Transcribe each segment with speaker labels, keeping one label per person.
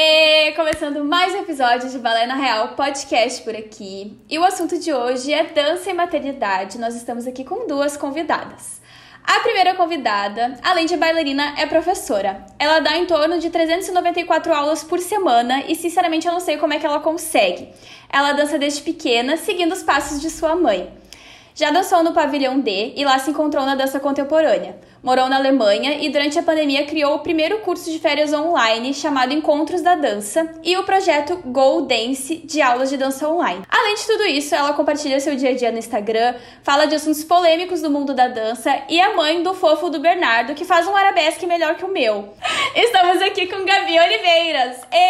Speaker 1: E começando mais um episódio de Balé na Real podcast por aqui. E o assunto de hoje é dança e maternidade. Nós estamos aqui com duas convidadas. A primeira convidada, além de bailarina, é professora. Ela dá em torno de 394 aulas por semana e, sinceramente, eu não sei como é que ela consegue. Ela dança desde pequena, seguindo os passos de sua mãe. Já dançou no Pavilhão D e lá se encontrou na dança contemporânea. Morou na Alemanha e durante a pandemia criou o primeiro curso de férias online chamado Encontros da Dança e o projeto Go Dance de aulas de dança online. Além de tudo isso, ela compartilha seu dia a dia no Instagram, fala de assuntos polêmicos do mundo da dança e é mãe do fofo do Bernardo, que faz um arabesque melhor que o meu. Estamos aqui com Gabi Oliveiras. E...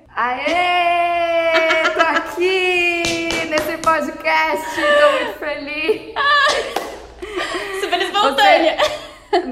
Speaker 2: Aê! Tô aqui nesse podcast, tô muito feliz.
Speaker 1: Super espontânea.
Speaker 2: Você...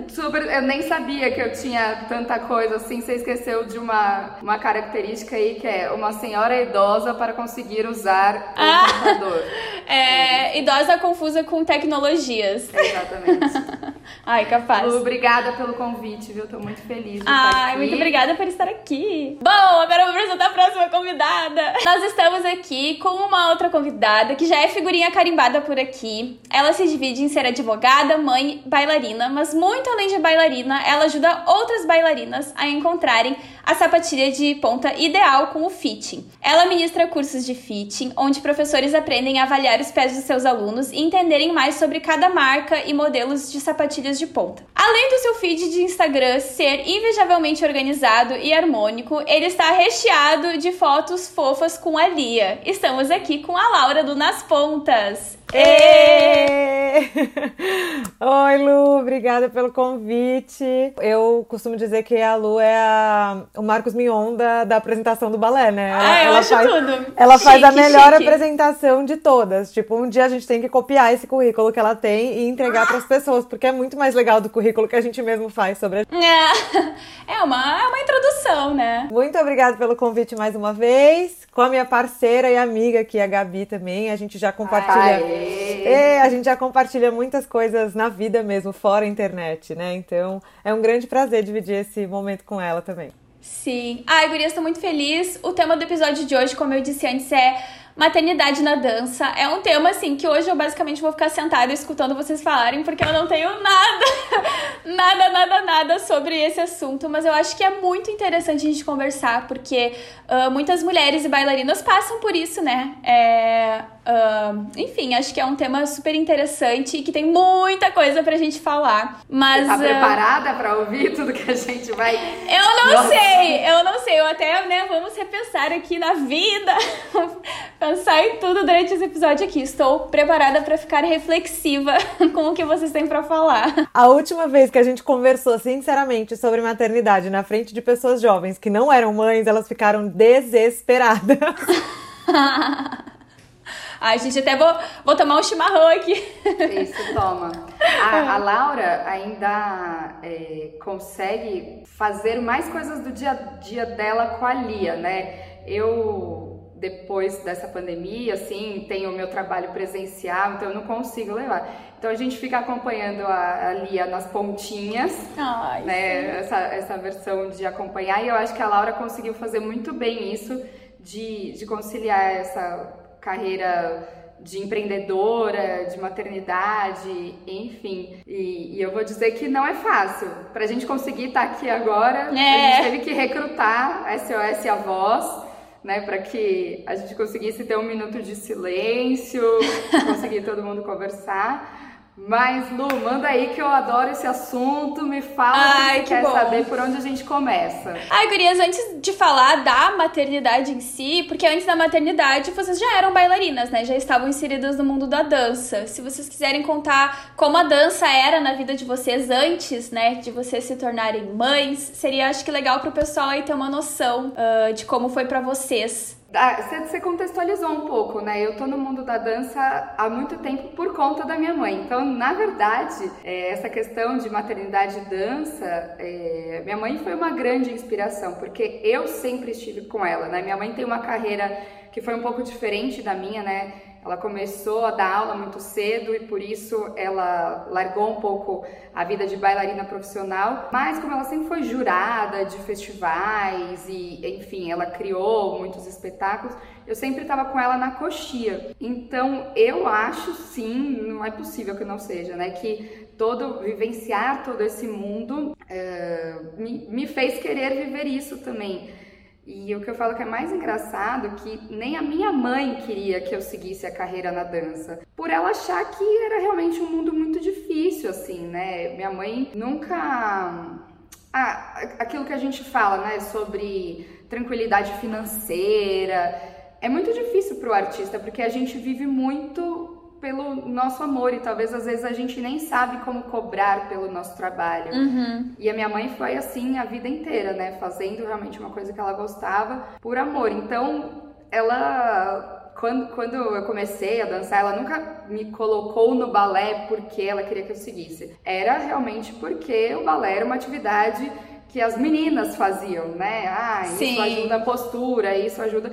Speaker 2: Super, eu nem sabia que eu tinha tanta coisa assim. Você esqueceu de uma, uma característica aí que é uma senhora idosa para conseguir usar o ah, computador.
Speaker 1: É, idosa confusa com tecnologias.
Speaker 2: Exatamente.
Speaker 1: Ai, capaz.
Speaker 2: Lu, obrigada pelo convite, viu? Tô muito feliz
Speaker 1: Ai, muito obrigada por estar aqui. Bom, agora eu vou apresentar a próxima convidada. Nós estamos aqui com uma outra convidada que já é figurinha carimbada por aqui. Ela se divide em ser advogada, mãe, bailarina, mas muito além de bailarina, ela ajuda outras bailarinas a encontrarem a sapatilha de ponta ideal com o fitting. Ela ministra cursos de fitting, onde professores aprendem a avaliar os pés dos seus alunos e entenderem mais sobre cada marca e modelos de sapatilhas de ponta. Além do seu feed de Instagram ser invejavelmente organizado e harmônico, ele está recheado de fotos fofas com a Lia. Estamos aqui com a Laura do Nas Pontas.
Speaker 3: Ê! Oi, Lu, obrigada pelo convite. Eu costumo dizer que a Lu é a, o Marcos Mion da, da apresentação do balé, né?
Speaker 1: Ela, ah, eu
Speaker 3: ela
Speaker 1: acho
Speaker 3: faz,
Speaker 1: tudo.
Speaker 3: Ela
Speaker 1: chique,
Speaker 3: faz a melhor
Speaker 1: chique.
Speaker 3: apresentação de todas. Tipo, um dia a gente tem que copiar esse currículo que ela tem e entregar para as pessoas, porque é muito mais legal do currículo que a gente mesmo faz sobre a
Speaker 1: É, é uma, é uma introdução, né?
Speaker 3: Muito obrigada pelo convite mais uma vez. Com a minha parceira e amiga aqui, a Gabi também. A gente já compartilha. É, a gente já compartilha muitas coisas na vida mesmo, fora a internet, né? Então é um grande prazer dividir esse momento com ela também.
Speaker 1: Sim. Ai, gurias, estou muito feliz. O tema do episódio de hoje, como eu disse antes, é maternidade na dança. É um tema, assim, que hoje eu basicamente vou ficar sentada escutando vocês falarem, porque eu não tenho nada, nada, nada, nada sobre esse assunto. Mas eu acho que é muito interessante a gente conversar, porque uh, muitas mulheres e bailarinas passam por isso, né? É, uh, enfim, acho que é um tema super interessante e que tem muita coisa pra gente falar. Mas.
Speaker 2: Você tá preparada uh, pra ouvir tudo que a gente vai.
Speaker 1: Eu não Nossa. sei, eu não sei. Eu até, né, vamos repensar aqui na vida. pensar em tudo durante esse episódio aqui. Estou preparada para ficar reflexiva com o que vocês têm para falar.
Speaker 3: A última vez que a gente conversou sinceramente sobre maternidade na frente de pessoas jovens que não eram mães, elas ficaram desesperadas.
Speaker 1: Ai, gente, até vou, vou tomar um chimarrão aqui.
Speaker 2: Isso, toma. A, a Laura ainda é, consegue fazer mais coisas do dia a dia dela com a Lia, né? Eu, depois dessa pandemia, assim, tenho o meu trabalho presencial, então eu não consigo levar. Então a gente fica acompanhando a, a Lia nas pontinhas,
Speaker 1: Ai,
Speaker 2: né? Essa, essa versão de acompanhar, e eu acho que a Laura conseguiu fazer muito bem isso, de, de conciliar essa carreira de empreendedora, de maternidade, enfim. E, e, eu vou dizer que não é fácil. Pra gente conseguir estar aqui agora,
Speaker 1: é.
Speaker 2: a gente teve que recrutar a SOS Avós, né, para que a gente conseguisse ter um minuto de silêncio, conseguir todo mundo conversar. Mas, Lu, manda aí que eu adoro esse assunto. Me fala
Speaker 1: Ai,
Speaker 2: que,
Speaker 1: que
Speaker 2: quer
Speaker 1: bom.
Speaker 2: saber por onde a gente começa.
Speaker 1: Ai, gurias, antes de falar da maternidade em si, porque antes da maternidade vocês já eram bailarinas, né? Já estavam inseridas no mundo da dança. Se vocês quiserem contar como a dança era na vida de vocês antes, né? De vocês se tornarem mães, seria acho que legal pro pessoal aí ter uma noção uh, de como foi para vocês
Speaker 2: Ah, você contextualizou um pouco, né? Eu tô no mundo da dança há muito tempo por conta da minha mãe. Então, na verdade, é, essa questão de maternidade e dança, é, minha mãe foi uma grande inspiração, porque eu sempre estive com ela, né? Minha mãe tem uma carreira que foi um pouco diferente da minha, né? Ela começou a dar aula muito cedo e por isso ela largou um pouco a vida de bailarina profissional, mas como ela sempre foi jurada de festivais e, enfim, ela criou muitos espetáculos, eu sempre estava com ela na coxia. Então, eu acho sim, não é possível que não seja, né, que todo vivenciar todo esse mundo é, me, me fez querer viver isso também. E o que eu falo que é mais engraçado é que nem a minha mãe queria que eu seguisse a carreira na dança, por ela achar que era realmente um mundo muito difícil, assim, né? Minha mãe nunca. Ah, aquilo que a gente fala, né, sobre tranquilidade financeira. É muito difícil para o artista, porque a gente vive muito pelo nosso amor e talvez às vezes a gente nem sabe como cobrar pelo nosso trabalho.
Speaker 1: Uhum.
Speaker 2: E a minha mãe foi assim a vida inteira, né? Fazendo realmente uma coisa que ela gostava por amor. Então, ela quando, quando eu comecei a dançar, ela nunca me colocou no balé porque ela queria que eu seguisse. Era realmente porque o balé era uma atividade que as meninas faziam, né? Ah, isso
Speaker 1: Sim.
Speaker 2: ajuda a postura, isso ajuda.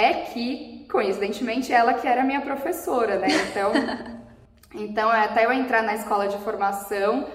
Speaker 2: É que coincidentemente, ela que era minha professora, né? Então, então até eu entrar na escola de formação,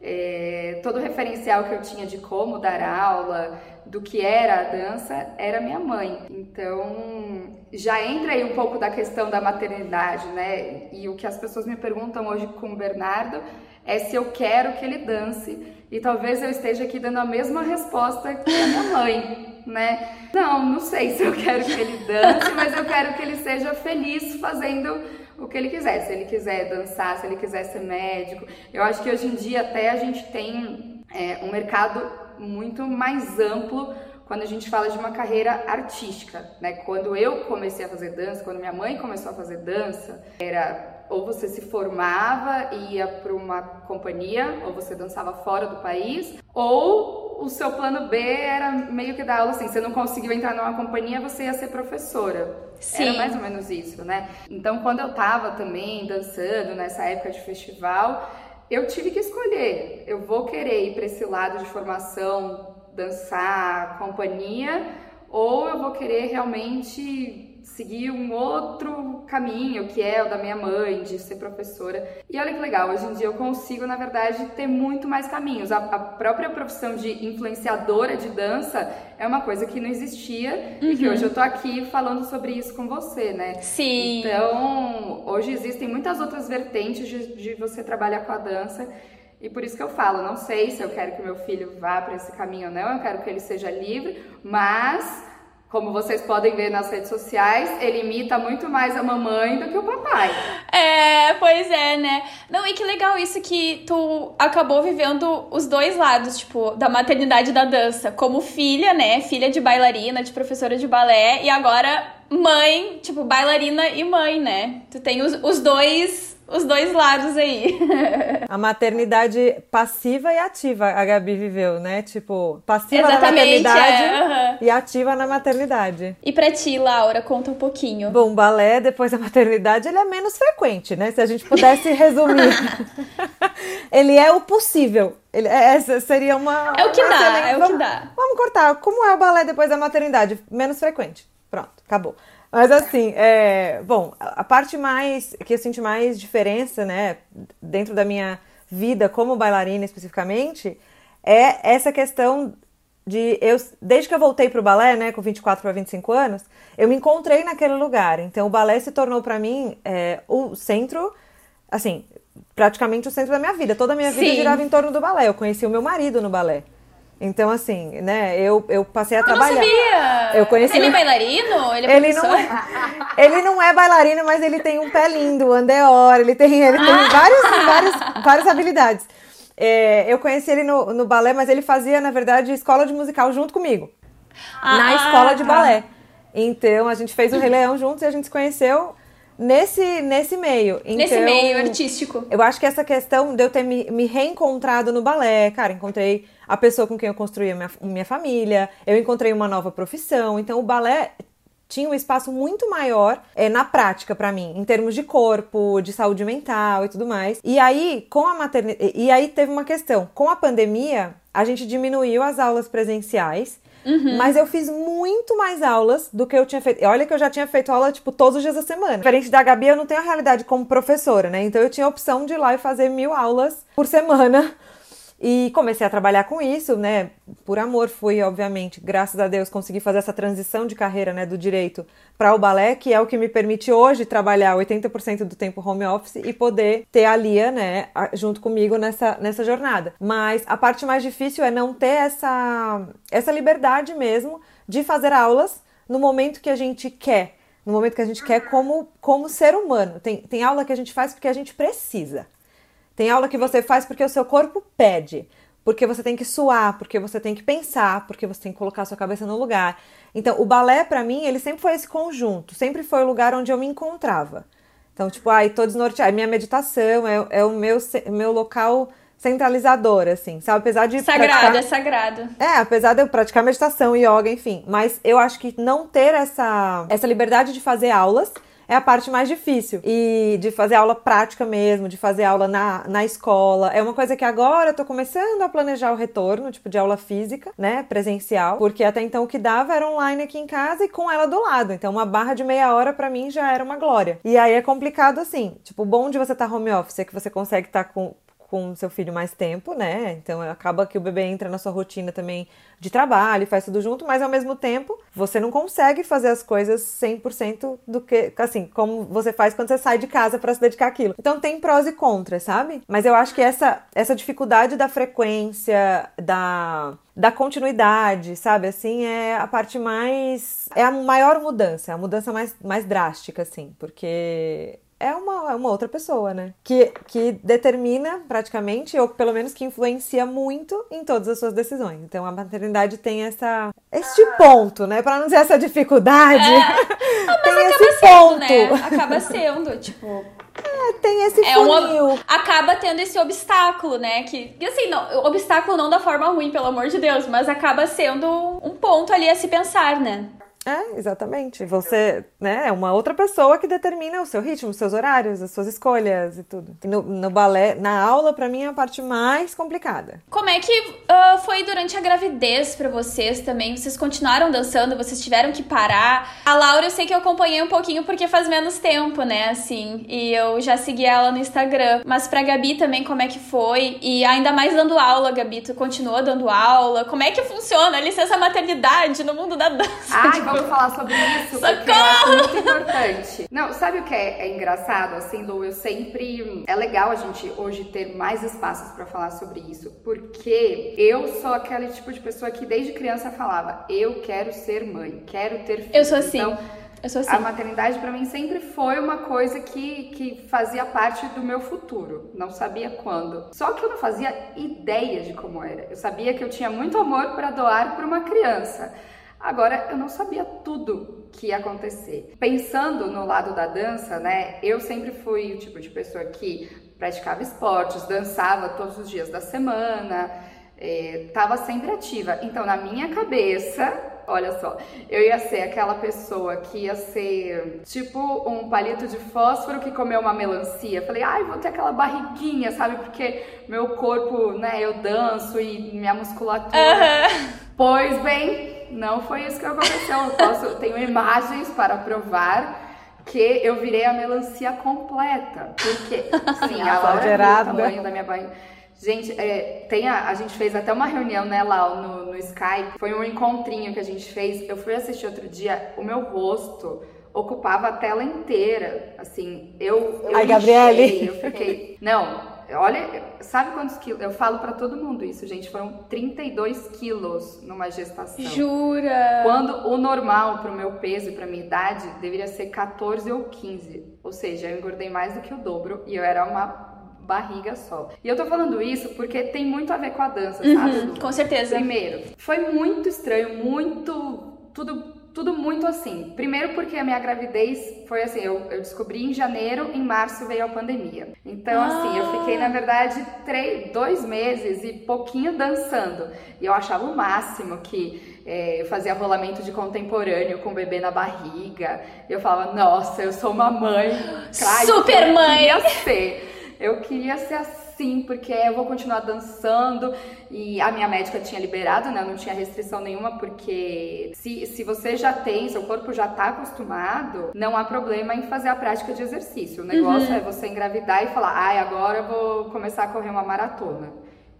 Speaker 2: é, todo o referencial que eu tinha de como dar aula, do que era a dança, era minha mãe. Então, já entra aí um pouco da questão da maternidade, né? E o que as pessoas me perguntam hoje com o Bernardo é se eu quero que ele dance. E talvez eu esteja aqui dando a mesma resposta que a minha mãe, né? Não, não sei se eu quero que ele dance, mas eu quero que ele seja feliz fazendo o que ele quiser. Se ele quiser dançar, se ele quiser ser médico. Eu acho que hoje em dia até a gente tem é, um mercado muito mais amplo quando a gente fala de uma carreira artística, né? Quando eu comecei a fazer dança, quando minha mãe começou a fazer dança, era ou você se formava e ia para uma companhia, ou você dançava fora do país, ou o seu plano B era meio que dar aula assim, você não conseguiu entrar numa companhia, você ia ser professora.
Speaker 1: Sim.
Speaker 2: Era mais ou menos isso, né? Então, quando eu tava também dançando nessa época de festival, eu tive que escolher. Eu vou querer ir para esse lado de formação, dançar, companhia, ou eu vou querer realmente seguir um outro caminho, que é o da minha mãe, de ser professora. E olha que legal, hoje em dia eu consigo, na verdade, ter muito mais caminhos. A, a própria profissão de influenciadora de dança é uma coisa que não existia uhum. e que uhum. hoje eu tô aqui falando sobre isso com você, né?
Speaker 1: Sim.
Speaker 2: Então, hoje existem muitas outras vertentes de, de você trabalhar com a dança. E por isso que eu falo, não sei se eu quero que meu filho vá para esse caminho ou não, eu quero que ele seja livre, mas como vocês podem ver nas redes sociais, ele imita muito mais a mamãe do que o papai.
Speaker 1: É, pois é, né? Não, e que legal isso que tu acabou vivendo os dois lados, tipo, da maternidade e da dança. Como filha, né? Filha de bailarina, de professora de balé, e agora mãe, tipo, bailarina e mãe, né? Tu tem os, os dois os dois lados aí.
Speaker 3: a maternidade passiva e ativa a Gabi viveu, né? Tipo, passiva
Speaker 1: Exatamente,
Speaker 3: na maternidade
Speaker 1: é,
Speaker 3: e ativa na maternidade.
Speaker 1: E pra ti, Laura, conta um pouquinho.
Speaker 3: Bom, balé depois da maternidade, ele é menos frequente, né? Se a gente pudesse resumir. ele é o possível. Ele, é, essa seria uma.
Speaker 1: É o que dá, é
Speaker 3: vamos,
Speaker 1: o que dá.
Speaker 3: Vamos cortar. Como é o balé depois da maternidade? Menos frequente. Pronto, acabou. Mas assim, é, bom, a parte mais que eu senti mais diferença, né, dentro da minha vida como bailarina especificamente, é essa questão de eu desde que eu voltei para o balé, né, com 24 para 25 anos, eu me encontrei naquele lugar. Então o balé se tornou para mim é, o centro, assim, praticamente o centro da minha vida. Toda a minha vida
Speaker 1: Sim.
Speaker 3: girava em torno do balé. Eu conheci o meu marido no balé. Então, assim, né, eu, eu passei a
Speaker 1: eu
Speaker 3: trabalhar.
Speaker 1: Não sabia.
Speaker 3: Eu conheci
Speaker 1: ele é bailarino? Ele é
Speaker 3: ele não, é, ele não é bailarino, mas ele tem um pé lindo, andeor, ele tem, ele tem
Speaker 1: Ah.
Speaker 3: vários, vários, várias habilidades. É, eu conheci ele no, no balé, mas ele fazia, na verdade, escola de musical junto comigo. na
Speaker 1: Ah,
Speaker 3: escola de
Speaker 1: tá.
Speaker 3: balé. Então, a gente fez o Rei Leão juntos e a gente se conheceu nesse, nesse meio.
Speaker 1: Nesse
Speaker 3: Então,
Speaker 1: meio artístico.
Speaker 3: eu acho que essa questão de eu ter me, me reencontrado no balé, cara, encontrei a pessoa com quem eu construí a minha, minha família, eu encontrei uma nova profissão, então o balé tinha um espaço muito maior é, na prática para mim, em termos de corpo, de saúde mental e tudo mais. E aí, com a maternidade. E aí teve uma questão. Com a pandemia, a gente diminuiu as aulas presenciais. Uhum. Mas eu fiz muito mais aulas do que eu tinha feito. Olha que eu já tinha feito aula, tipo, todos os dias da semana. Diferente da Gabi, eu não tenho a realidade como professora, né? Então eu tinha a opção de ir lá e fazer mil aulas por semana e comecei a trabalhar com isso, né? Por amor, fui, obviamente, graças a Deus, consegui fazer essa transição de carreira, né, do direito para o balé, que é o que me permite hoje trabalhar 80% do tempo home office e poder ter a Lia, né, junto comigo nessa, nessa jornada. Mas a parte mais difícil é não ter essa, essa liberdade mesmo de fazer aulas no momento que a gente quer, no momento que a gente quer como, como ser humano. Tem, tem aula que a gente faz porque a gente precisa. Tem aula que você faz porque o seu corpo pede, porque você tem que suar, porque você tem que pensar, porque você tem que colocar a sua cabeça no lugar. Então, o balé para mim, ele sempre foi esse conjunto, sempre foi o lugar onde eu me encontrava. Então, tipo, ai, tô desnorteada, minha meditação é, é o meu, meu local centralizador, assim, sabe? Apesar de.
Speaker 1: Sagrado,
Speaker 3: praticar...
Speaker 1: é sagrado.
Speaker 3: É, apesar de eu praticar meditação, yoga, enfim. Mas eu acho que não ter essa, essa liberdade de fazer aulas é a parte mais difícil. E de fazer aula prática mesmo, de fazer aula na, na escola. É uma coisa que agora eu tô começando a planejar o retorno, tipo, de aula física, né? Presencial. Porque até então o que dava era online aqui em casa e com ela do lado. Então uma barra de meia hora para mim já era uma glória. E aí é complicado assim. Tipo, o bom de você estar tá home office é que você consegue estar tá com com seu filho mais tempo, né? Então acaba que o bebê entra na sua rotina também de trabalho, faz tudo junto, mas ao mesmo tempo você não consegue fazer as coisas 100% do que, assim, como você faz quando você sai de casa para se dedicar àquilo. Então tem prós e contras, sabe? Mas eu acho que essa essa dificuldade da frequência, da da continuidade, sabe? Assim, é a parte mais. É a maior mudança, a mudança mais, mais drástica, assim, porque é uma, uma outra pessoa, né? Que, que determina praticamente, ou pelo menos que influencia muito em todas as suas decisões. Então a maternidade tem essa este ponto, né? Para não dizer essa dificuldade. É.
Speaker 1: Ah, tem esse sendo, ponto. Né? Acaba sendo, tipo.
Speaker 3: É, tem esse é funil. Um,
Speaker 1: acaba tendo esse obstáculo, né? Que, que assim, não, obstáculo não da forma ruim, pelo amor de Deus, mas acaba sendo um ponto ali a se pensar, né?
Speaker 3: É, exatamente. Você, né, é uma outra pessoa que determina o seu ritmo, os seus horários, as suas escolhas e tudo. E no, no balé, na aula, para mim é a parte mais complicada.
Speaker 1: Como é que uh, foi durante a gravidez para vocês também? Vocês continuaram dançando? Vocês tiveram que parar? A Laura, eu sei que eu acompanhei um pouquinho porque faz menos tempo, né, assim, e eu já segui ela no Instagram. Mas pra Gabi também, como é que foi? E ainda mais dando aula, Gabi, tu continua dando aula? Como é que funciona a licença maternidade no mundo da dança?
Speaker 2: Ai, falar sobre isso, Socorro! porque eu acho muito importante. Não, sabe o que é, é, engraçado, assim, Lu? Eu sempre... É legal a gente hoje ter mais espaços para falar sobre isso, porque eu sou aquele tipo de pessoa que desde criança falava, eu quero ser mãe, quero ter filhos.
Speaker 1: Eu sou assim.
Speaker 2: Então,
Speaker 1: eu sou assim.
Speaker 2: A maternidade para mim sempre foi uma coisa que, que fazia parte do meu futuro. Não sabia quando. Só que eu não fazia ideia de como era. Eu sabia que eu tinha muito amor para doar para uma criança. Agora, eu não sabia tudo que ia acontecer. Pensando no lado da dança, né? Eu sempre fui o tipo de pessoa que praticava esportes, dançava todos os dias da semana, estava é, sempre ativa. Então, na minha cabeça, olha só, eu ia ser aquela pessoa que ia ser tipo um palito de fósforo que comeu uma melancia. Falei, ai, vou ter aquela barriguinha, sabe? Porque meu corpo, né, eu danço e minha musculatura. Uhum. Pois bem, não foi isso que aconteceu. Eu posso, tenho imagens para provar que eu virei a melancia completa. Porque, sim, a Laura o tamanho da minha barriga. Gente, é, tem a, a gente fez até uma reunião, né, lá no, no Skype. Foi um encontrinho que a gente fez. Eu fui assistir outro dia, o meu rosto ocupava a tela inteira. Assim, eu. eu
Speaker 3: Ai, Gabriele!
Speaker 2: Eu fiquei. Não, Olha, sabe quantos quilos? Eu falo para todo mundo isso, gente. Foram 32 quilos numa gestação.
Speaker 1: Jura?
Speaker 2: Quando o normal pro meu peso e pra minha idade deveria ser 14 ou 15. Ou seja, eu engordei mais do que o dobro e eu era uma barriga só. E eu tô falando isso porque tem muito a ver com a dança,
Speaker 1: uhum, sabe? Com certeza.
Speaker 2: Primeiro, foi muito estranho, muito. Tudo tudo muito assim. Primeiro porque a minha gravidez foi assim, eu, eu descobri em janeiro, em março veio a pandemia. Então, ah. assim, eu fiquei, na verdade, três, dois meses e pouquinho dançando. E eu achava o máximo que é, eu fazia rolamento de contemporâneo com o bebê na barriga. Eu falava, nossa, eu sou uma mãe.
Speaker 1: Super mãe!
Speaker 2: Eu queria ser. Eu queria ser assim sim, porque eu vou continuar dançando. E a minha médica tinha liberado, né? Eu não tinha restrição nenhuma, porque se, se você já tem, seu corpo já tá acostumado, não há problema em fazer a prática de exercício. O negócio uhum. é você engravidar e falar, ai, agora eu vou começar a correr uma maratona.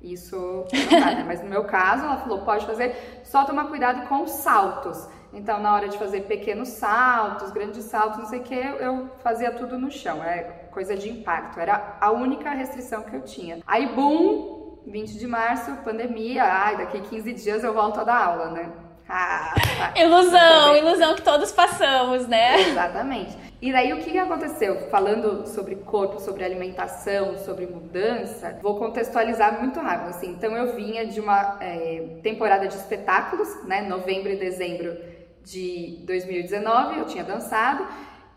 Speaker 2: Isso não dá, né? Mas no meu caso, ela falou, pode fazer, só tomar cuidado com os saltos. Então, na hora de fazer pequenos saltos, grandes saltos, não sei o que, eu fazia tudo no chão. É coisa de impacto. Era a única restrição que eu tinha. Aí, boom, 20 de março, pandemia. Ai, daqui 15 dias eu volto a dar aula, né?
Speaker 1: Ah, tá. ilusão, ilusão que todos passamos, né?
Speaker 2: Exatamente. E daí o que aconteceu? Falando sobre corpo, sobre alimentação, sobre mudança, vou contextualizar muito rápido. Assim. Então eu vinha de uma é, temporada de espetáculos, né? Novembro e dezembro de 2019, eu tinha dançado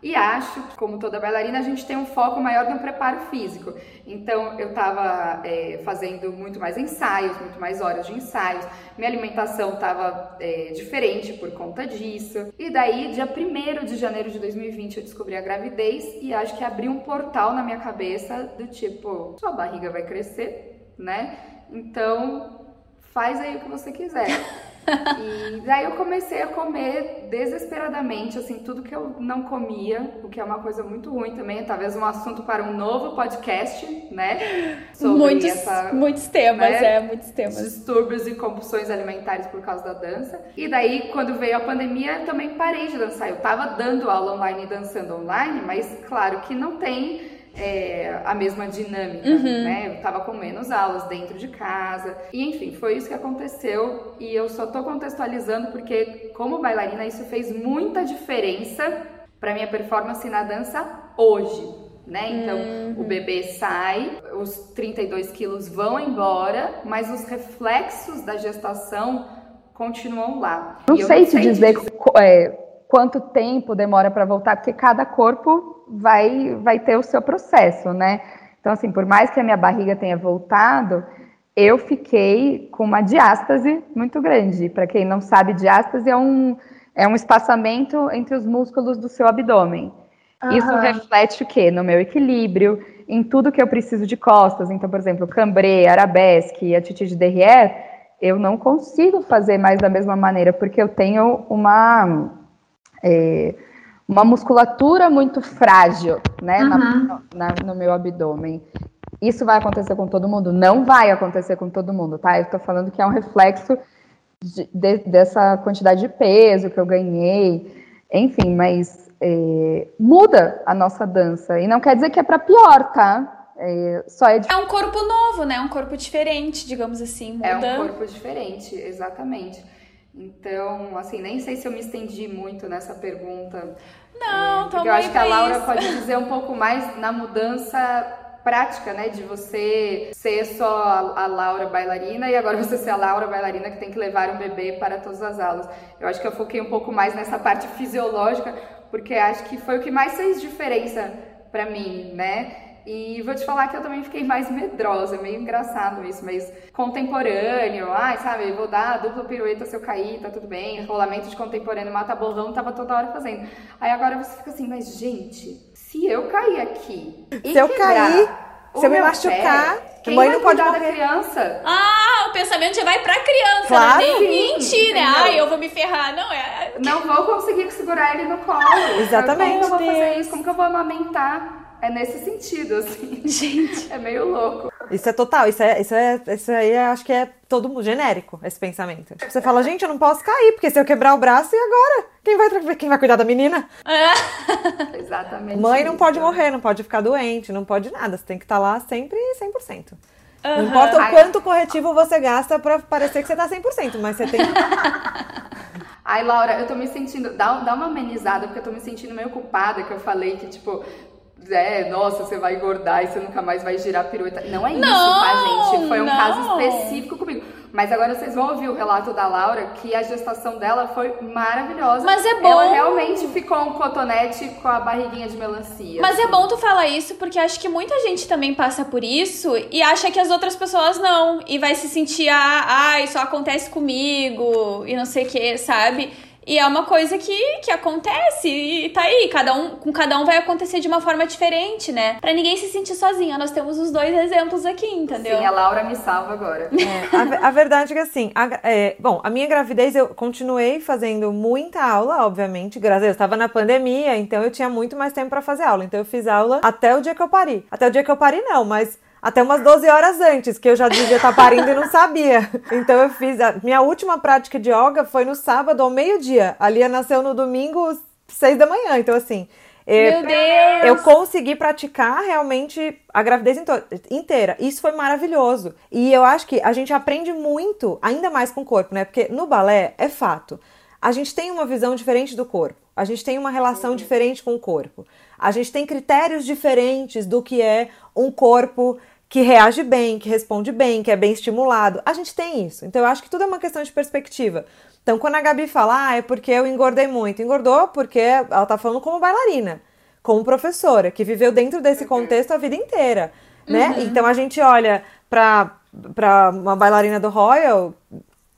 Speaker 2: e acho, como toda bailarina, a gente tem um foco maior no preparo físico. Então, eu estava é, fazendo muito mais ensaios, muito mais horas de ensaios. Minha alimentação estava é, diferente por conta disso. E daí, dia 1 de janeiro de 2020, eu descobri a gravidez e acho que abriu um portal na minha cabeça do tipo: sua barriga vai crescer, né? Então, faz aí o que você quiser. E daí eu comecei a comer desesperadamente, assim, tudo que eu não comia, o que é uma coisa muito ruim também, talvez um assunto para um novo podcast, né?
Speaker 1: Sobre muitos, essa, muitos temas, né? é, muitos temas.
Speaker 2: Distúrbios e compulsões alimentares por causa da dança. E daí, quando veio a pandemia, eu também parei de dançar. Eu tava dando aula online e dançando online, mas claro que não tem é, a mesma dinâmica, uhum. né? Eu tava com menos aulas dentro de casa. E enfim, foi isso que aconteceu. E eu só tô contextualizando porque, como bailarina, isso fez muita diferença para minha performance na dança hoje. Né? Então, uhum. o bebê sai, os 32 quilos vão embora, mas os reflexos da gestação continuam lá.
Speaker 4: Não sei te dizer, dizer... É, quanto tempo demora para voltar, porque cada corpo vai, vai ter o seu processo, né? Então, assim, por mais que a minha barriga tenha voltado, eu fiquei com uma diástase muito grande. Para quem não sabe, diástase é um, é um espaçamento entre os músculos do seu abdômen. Uhum. Isso reflete o quê? No meu equilíbrio, em tudo que eu preciso de costas. Então, por exemplo, cambré, arabesque, atitude de derrière, eu não consigo fazer mais da mesma maneira, porque eu tenho uma... É, uma musculatura muito frágil, né, uhum. na, na, no meu abdômen. Isso vai acontecer com todo mundo? Não vai acontecer com todo mundo, tá? Eu tô falando que é um reflexo de, de, dessa quantidade de peso que eu ganhei, enfim, mas é, muda a nossa dança. E não quer dizer que é para pior, tá?
Speaker 1: É, só é, é um corpo novo, né? Um corpo diferente, digamos assim. Muda.
Speaker 2: É um corpo diferente, exatamente. Então, assim, nem sei se eu me estendi muito nessa pergunta.
Speaker 1: Não, é,
Speaker 2: Porque eu acho que a Laura isso. pode dizer um pouco mais na mudança prática, né? De você ser só a, a, Laura bailarina e agora você ser a Laura bailarina que tem que levar um bebê para todas as aulas. Eu acho que eu foquei um pouco mais nessa parte fisiológica, porque acho que foi o que mais fez diferença para mim, né? E vou te falar que eu também fiquei mais medrosa, meio engraçado isso, mas contemporâneo, ai, sabe, vou dar dupla pirueta se eu cair, tá tudo bem, rolamento de contemporâneo, mata borrão, tava toda hora fazendo. Aí agora você fica assim, mas gente, se eu cair aqui
Speaker 3: se eu cair, se eu me machucar, pé,
Speaker 2: quem mãe não pode morrer. da criança?
Speaker 1: Ah, o pensamento já vai pra criança, claro. né? Nem mentir, né? Ai, eu vou me ferrar. Não, é...
Speaker 2: Não vou conseguir segurar ele no colo.
Speaker 3: Exatamente.
Speaker 2: Como que eu vou fazer isso? Como que eu vou amamentar? É nesse sentido, assim. Gente. É meio louco.
Speaker 3: Isso é total, isso, é, isso, é, isso aí é, acho que é todo mundo genérico, esse pensamento. Você fala, gente, eu não posso cair, porque se eu quebrar o braço, e agora? Quem vai, quem vai cuidar da menina?
Speaker 2: É. Exatamente.
Speaker 3: Mãe não pode morrer, não pode ficar doente, não pode nada. Você tem que estar lá sempre 100%. Uhum. Não importa o quanto corretivo você gasta pra parecer que você tá 100%, mas você tem
Speaker 2: Ai, Laura, eu tô me sentindo. Dá, dá uma amenizada, porque eu tô me sentindo meio culpada que eu falei que, tipo, é, nossa, você vai engordar e você nunca mais vai girar pirueta. Não é isso,
Speaker 1: não,
Speaker 2: tá, gente? Foi um não. caso específico comigo.
Speaker 5: Mas agora vocês vão ouvir o relato da Laura, que a gestação dela foi maravilhosa.
Speaker 1: Mas é bom.
Speaker 5: Ela realmente ficou um cotonete com a barriguinha de melancia.
Speaker 1: Mas
Speaker 5: assim.
Speaker 1: é bom tu falar isso, porque acho que muita gente também passa por isso e acha que as outras pessoas não. E vai se sentir, ah, ai, só acontece comigo e não sei o que, sabe? E é uma coisa que, que acontece e tá aí, cada um, com cada um vai acontecer de uma forma diferente, né? Pra ninguém se sentir sozinha. Nós temos os dois exemplos aqui, entendeu?
Speaker 5: Sim, a Laura me salva agora.
Speaker 3: É, a, a, verdade é que assim, a, é, bom, a minha gravidez eu continuei fazendo muita aula, obviamente, graças a Deus, estava na pandemia, então eu tinha muito mais tempo para fazer aula. Então eu fiz aula até o dia que eu pari. Até o dia que eu pari, não, mas até umas 12 horas antes, que eu já devia estar parindo e não sabia. Então eu fiz. A minha última prática de yoga foi no sábado ao meio-dia. A Lia nasceu no domingo, 6 da manhã. Então, assim.
Speaker 1: Meu Deus!
Speaker 3: Eu consegui praticar realmente a gravidez inteira. Isso foi maravilhoso. E eu acho que a gente aprende muito, ainda mais com o corpo, né? Porque no balé é fato. A gente tem uma visão diferente do corpo. A gente tem uma relação diferente com o corpo. A gente tem critérios diferentes do que é um corpo que reage bem, que responde bem, que é bem estimulado. A gente tem isso. Então eu acho que tudo é uma questão de perspectiva. Então quando a Gabi fala, ah, é porque eu engordei muito, engordou porque ela tá falando como bailarina, como professora, que viveu dentro desse contexto a vida inteira, né? Uhum. Então a gente olha para para uma bailarina do Royal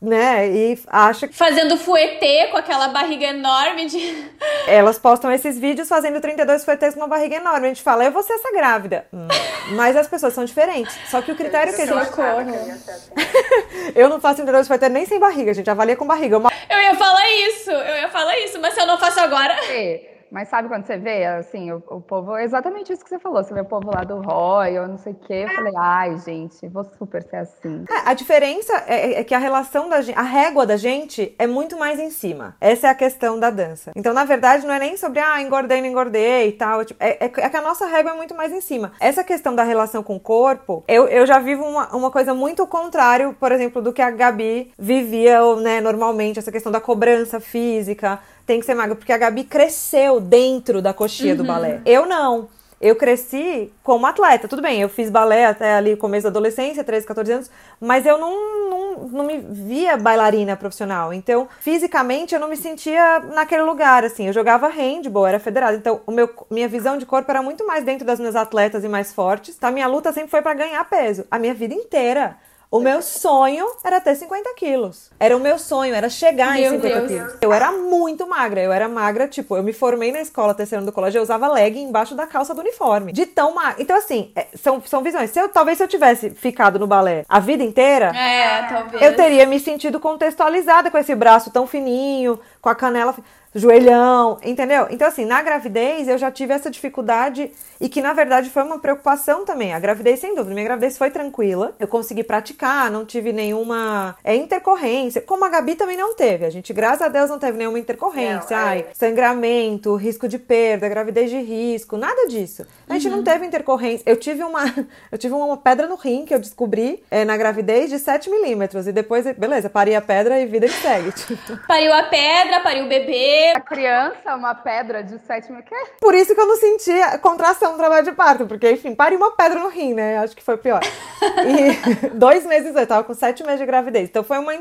Speaker 3: né? E acha que.
Speaker 1: Fazendo fuetê com aquela barriga enorme de.
Speaker 3: Elas postam esses vídeos fazendo 32 fuetês com uma barriga enorme. A gente fala, eu vou ser essa grávida. Hum. Mas as pessoas são diferentes. Só que o critério que a gente. eu não faço 32 fuetês nem sem barriga, a gente avalia com barriga.
Speaker 1: Eu ia falar isso, eu ia falar isso, mas se eu não faço agora.
Speaker 2: É. Mas sabe quando você vê, assim, o, o povo, exatamente isso que você falou, você vê o povo lá do Roy, ou não sei o quê, eu falei, ai, gente, vou super ser assim.
Speaker 3: É, a diferença é, é, que a relação da gente, a régua da gente é muito mais em cima. Essa é a questão da dança. Então, na verdade, não é nem sobre, ah, engordei, não engordei e tal. Tipo, é, é, é, que a nossa régua é muito mais em cima. Essa questão da relação com o corpo, eu, eu já vivo uma, uma coisa muito contrário, por exemplo, do que a Gabi vivia, né, normalmente, essa questão da cobrança física, tem que ser magra, porque a Gabi cresceu dentro da coxinha uhum. do balé. Eu não. Eu cresci como atleta, tudo bem, eu fiz balé até ali começo da adolescência, 13, 14 anos, mas eu não, não, não me via bailarina profissional. Então, fisicamente, eu não me sentia naquele lugar, assim. Eu jogava handball, era federada. Então, o meu, minha visão de corpo era muito mais dentro das minhas atletas e mais fortes. Tá? Minha luta sempre foi para ganhar peso, a minha vida inteira. O meu sonho era ter 50 quilos. Era o meu sonho, era chegar meu em 50 Deus. quilos. Eu era muito magra. Eu era magra, tipo, eu me formei na escola terceira do colégio, eu usava leg embaixo da calça do uniforme. De tão magra. Então, assim, é, são, são visões. Se eu, talvez se eu tivesse ficado no balé a vida inteira,
Speaker 1: é, talvez.
Speaker 3: eu teria me sentido contextualizada com esse braço tão fininho, com a canela joelhão, entendeu? Então, assim, na gravidez eu já tive essa dificuldade e que na verdade foi uma preocupação também. A gravidez, sem dúvida, minha gravidez foi tranquila, eu consegui praticar, não tive nenhuma é, intercorrência, como a Gabi também não teve. A gente, graças a Deus, não teve nenhuma intercorrência, não, é... ai, sangramento, risco de perda, gravidez de risco, nada disso. A gente uhum. não teve intercorrência. Eu tive uma, eu tive uma pedra no rim que eu descobri é, na gravidez de 7 milímetros e depois, beleza, parei a pedra e vida que segue. Tipo.
Speaker 1: Pariu a pedra, pariu o bebê,
Speaker 2: a criança, uma pedra de 7 mil. Que?
Speaker 3: Por isso que eu não sentia contração no trabalho de parto, porque, enfim, parei uma pedra no rim, né? Acho que foi pior. E dois meses eu tava com sete meses de gravidez. Então foi uma,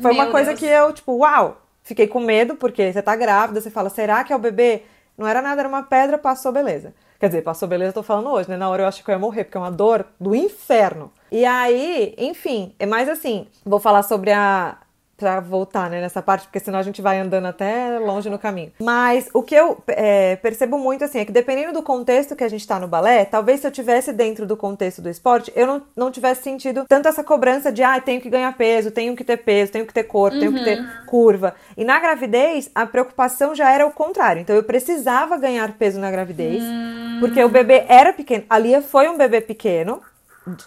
Speaker 3: foi uma coisa Deus. que eu, tipo, uau! Fiquei com medo, porque você tá grávida, você fala, será que é o bebê? Não era nada, era uma pedra, passou, beleza. Quer dizer, passou beleza, eu tô falando hoje, né? Na hora eu achei que eu ia morrer, porque é uma dor do inferno. E aí, enfim, é mais assim, vou falar sobre a, para voltar né, nessa parte, porque senão a gente vai andando até longe no caminho. Mas o que eu é, percebo muito assim é que dependendo do contexto que a gente está no balé, talvez se eu tivesse dentro do contexto do esporte, eu não, não tivesse sentido tanto essa cobrança de ah, tenho que ganhar peso, tenho que ter peso, tenho que ter corpo, uhum. tenho que ter uhum. curva. E na gravidez, a preocupação já era o contrário. Então eu precisava ganhar peso na gravidez, uhum. porque o bebê era pequeno. A Lia foi um bebê pequeno,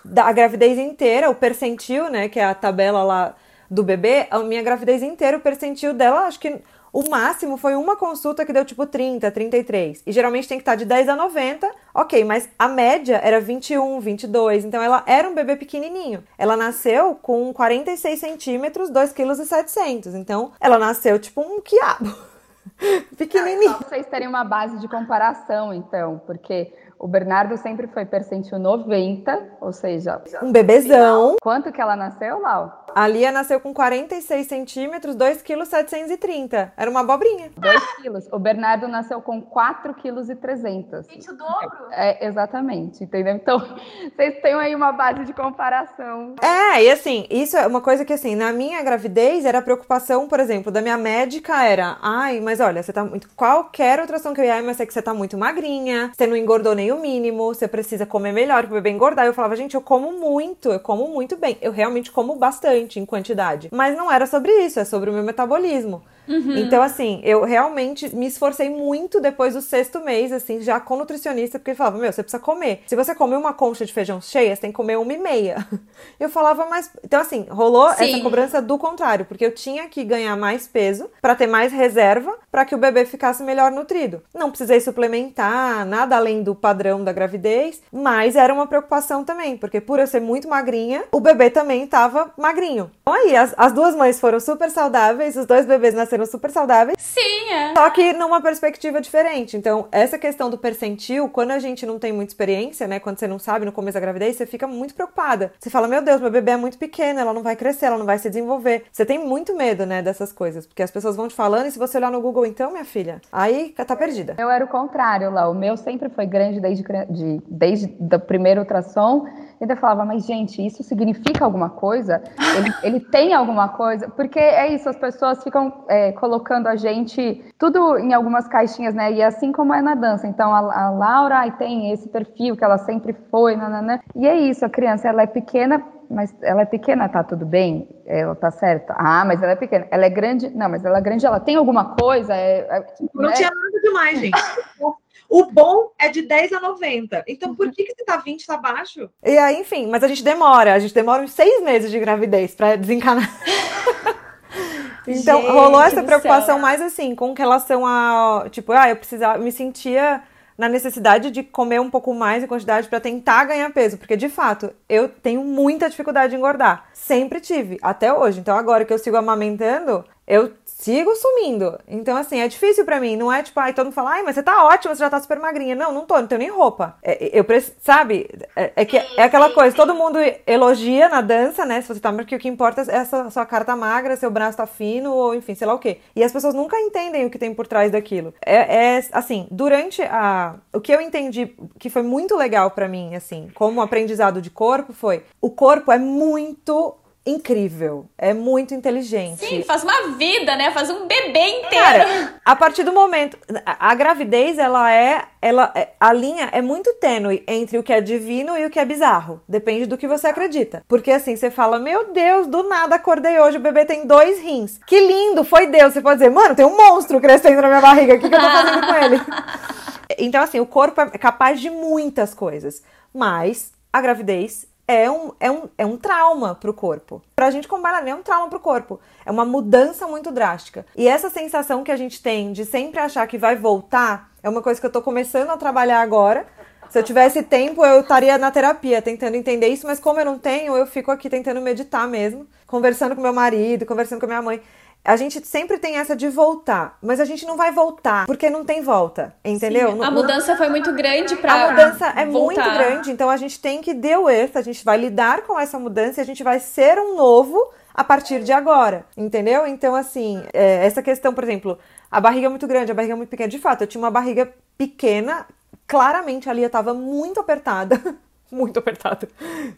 Speaker 3: da gravidez inteira, o percentil, né, que é a tabela lá do bebê, a minha gravidez inteira, o percentil dela, acho que o máximo foi uma consulta que deu tipo 30, 33. E geralmente tem que estar de 10 a 90, ok, mas a média era 21, 22. Então ela era um bebê pequenininho. Ela nasceu com 46 centímetros, 2,7 kg. Então ela nasceu tipo um quiabo. Pequenininho.
Speaker 2: Pra vocês terem uma base de comparação, então, porque o Bernardo sempre foi percentil 90, ou seja,
Speaker 3: um bebezão.
Speaker 2: Quanto que ela nasceu, Lau?
Speaker 3: A Lia nasceu com 46 centímetros, 2 quilos 730. Era uma abobrinha.
Speaker 2: 2 quilos. O Bernardo nasceu com 4 quilos e 300.
Speaker 1: Gente, o dobro.
Speaker 2: É, exatamente, entendeu? Então, vocês têm aí uma base de comparação.
Speaker 3: É, e assim, isso é uma coisa que assim, na minha gravidez era a preocupação, por exemplo, da minha médica era, ai, mas olha, você tá muito. Qualquer ultrassom que eu ia, mas é que você tá muito magrinha, você não engordou nem o mínimo, você precisa comer melhor pro bebê engordar. Eu falava, gente, eu como muito, eu como muito bem. Eu realmente como bastante em quantidade. Mas não era sobre isso, é sobre o meu metabolismo. Uhum. Então, assim, eu realmente me esforcei muito depois do sexto mês, assim, já com nutricionista, porque ele falava, meu, você precisa comer. Se você comer uma concha de feijão cheia, você tem que comer uma e meia. Eu falava, mas. Então, assim, rolou Sim. essa cobrança do contrário, porque eu tinha que ganhar mais peso para ter mais reserva para que o bebê ficasse melhor nutrido. Não precisei suplementar, nada além do padrão da gravidez, mas era uma preocupação também, porque por eu ser muito magrinha, o bebê também tava magrinho. Então, aí, as, as duas mães foram super saudáveis, os dois bebês nasceram nasceram super saudáveis.
Speaker 1: Sim, é.
Speaker 3: Só que numa perspectiva diferente. Então, essa questão do percentil, quando a gente não tem muita experiência, né? Quando você não sabe no começo da gravidez, você fica muito preocupada. Você fala, meu Deus, meu bebê é muito pequeno, ela não vai crescer, ela não vai se desenvolver. Você tem muito medo, né, dessas coisas. Porque as pessoas vão te falando, e se você olhar no Google, então, minha filha, aí tá perdida.
Speaker 2: Eu era o contrário, lá. O meu sempre foi grande desde, de, desde o primeiro ultrassom. E eu falava, mas gente, isso significa alguma coisa? Ele, ele tem alguma coisa? Porque é isso, as pessoas ficam é, colocando a gente tudo em algumas caixinhas, né? E assim como é na dança. Então, a, a Laura ai, tem esse perfil que ela sempre foi, nananã. E é isso, a criança, ela é pequena, mas ela é pequena, tá tudo bem? Ela tá certa? Ah, mas ela é pequena. Ela é grande? Não, mas ela é grande, ela tem alguma coisa? É, é,
Speaker 6: não é... tinha nada demais, gente. O bom é de 10 a 90. Então, por que, que você tá 20 tá baixo?
Speaker 3: E aí, enfim, mas a gente demora. A gente demora uns seis meses de gravidez para desencanar. então, gente rolou essa preocupação céu. mais assim, com relação a. Tipo, ah, eu precisava. Eu me sentia na necessidade de comer um pouco mais em quantidade para tentar ganhar peso, porque de fato eu tenho muita dificuldade de engordar. Sempre tive, até hoje. Então agora que eu sigo amamentando, eu sigo sumindo. Então, assim, é difícil para mim. Não é tipo, ai, todo mundo fala, ai, mas você tá ótima, você já tá super magrinha. Não, não tô, não tenho nem roupa. É, eu preciso, sabe? É, é, que é aquela coisa, todo mundo elogia na dança, né? Se você tá, porque o que importa é essa sua cara tá magra, seu braço tá fino, ou enfim, sei lá o quê. E as pessoas nunca entendem o que tem por trás daquilo. É, é assim, durante a. O que eu entendi que foi muito legal para mim, assim, como aprendizado de corpo, foi o corpo é muito incrível, é muito inteligente.
Speaker 1: Sim, faz uma vida, né? Faz um bebê inteiro.
Speaker 3: Cara, a partir do momento, a, a gravidez, ela é, ela, é, a linha é muito tênue entre o que é divino e o que é bizarro. Depende do que você acredita. Porque assim, você fala, meu Deus, do nada acordei hoje, o bebê tem dois rins. Que lindo, foi Deus. Você pode dizer, mano, tem um monstro crescendo na minha barriga, o que, que eu tô fazendo com ele? Então assim, o corpo é capaz de muitas coisas, mas a gravidez é um, é um, é um trauma pro corpo. Pra gente como bailarina é um trauma pro corpo. É uma mudança muito drástica. E essa sensação que a gente tem de sempre achar que vai voltar é uma coisa que eu tô começando a trabalhar agora. Se eu tivesse tempo, eu estaria na terapia tentando entender isso, mas como eu não tenho, eu fico aqui tentando meditar mesmo, conversando com meu marido, conversando com minha mãe. A gente sempre tem essa de voltar, mas a gente não vai voltar porque não tem volta, entendeu?
Speaker 1: Sim, a mudança foi muito grande para
Speaker 3: A mudança é voltar. muito grande, então a gente tem que deal with, a gente vai lidar com essa mudança e a gente vai ser um novo a partir de agora, entendeu? Então, assim, é, essa questão, por exemplo, a barriga é muito grande, a barriga é muito pequena. De fato, eu tinha uma barriga pequena, claramente a Lia estava muito apertada, muito apertada.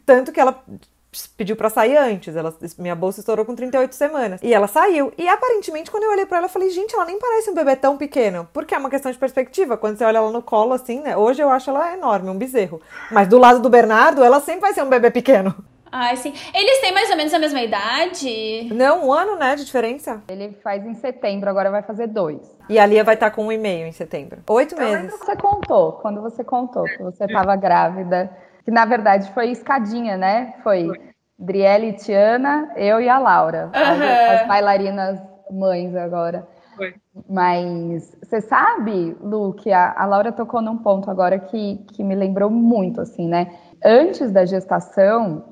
Speaker 3: Tanto que ela pediu para sair antes. Ela, minha bolsa estourou com 38 semanas. E ela saiu. E aparentemente, quando eu olhei para ela, eu falei, gente, ela nem parece um bebê tão pequeno. Porque é uma questão de perspectiva. Quando você olha ela no colo, assim, né? Hoje eu acho ela enorme, um bezerro. Mas do lado do Bernardo, ela sempre vai ser um bebê pequeno.
Speaker 1: Ai, sim. Eles têm mais ou menos a mesma idade?
Speaker 3: Não, um ano, né, de diferença.
Speaker 2: Ele faz em setembro, agora vai fazer dois.
Speaker 3: E a Lia vai estar com um e meio em setembro. Oito meses.
Speaker 2: Quando você contou, quando você contou que você estava grávida que na verdade foi escadinha, né? Foi, foi. Driele e Tiana, eu e a Laura, uhum. as, as, bailarinas mães agora. Foi. Mas você sabe, Lu, que a, a, Laura tocou num ponto agora que, que me lembrou muito, assim, né? Antes da gestação,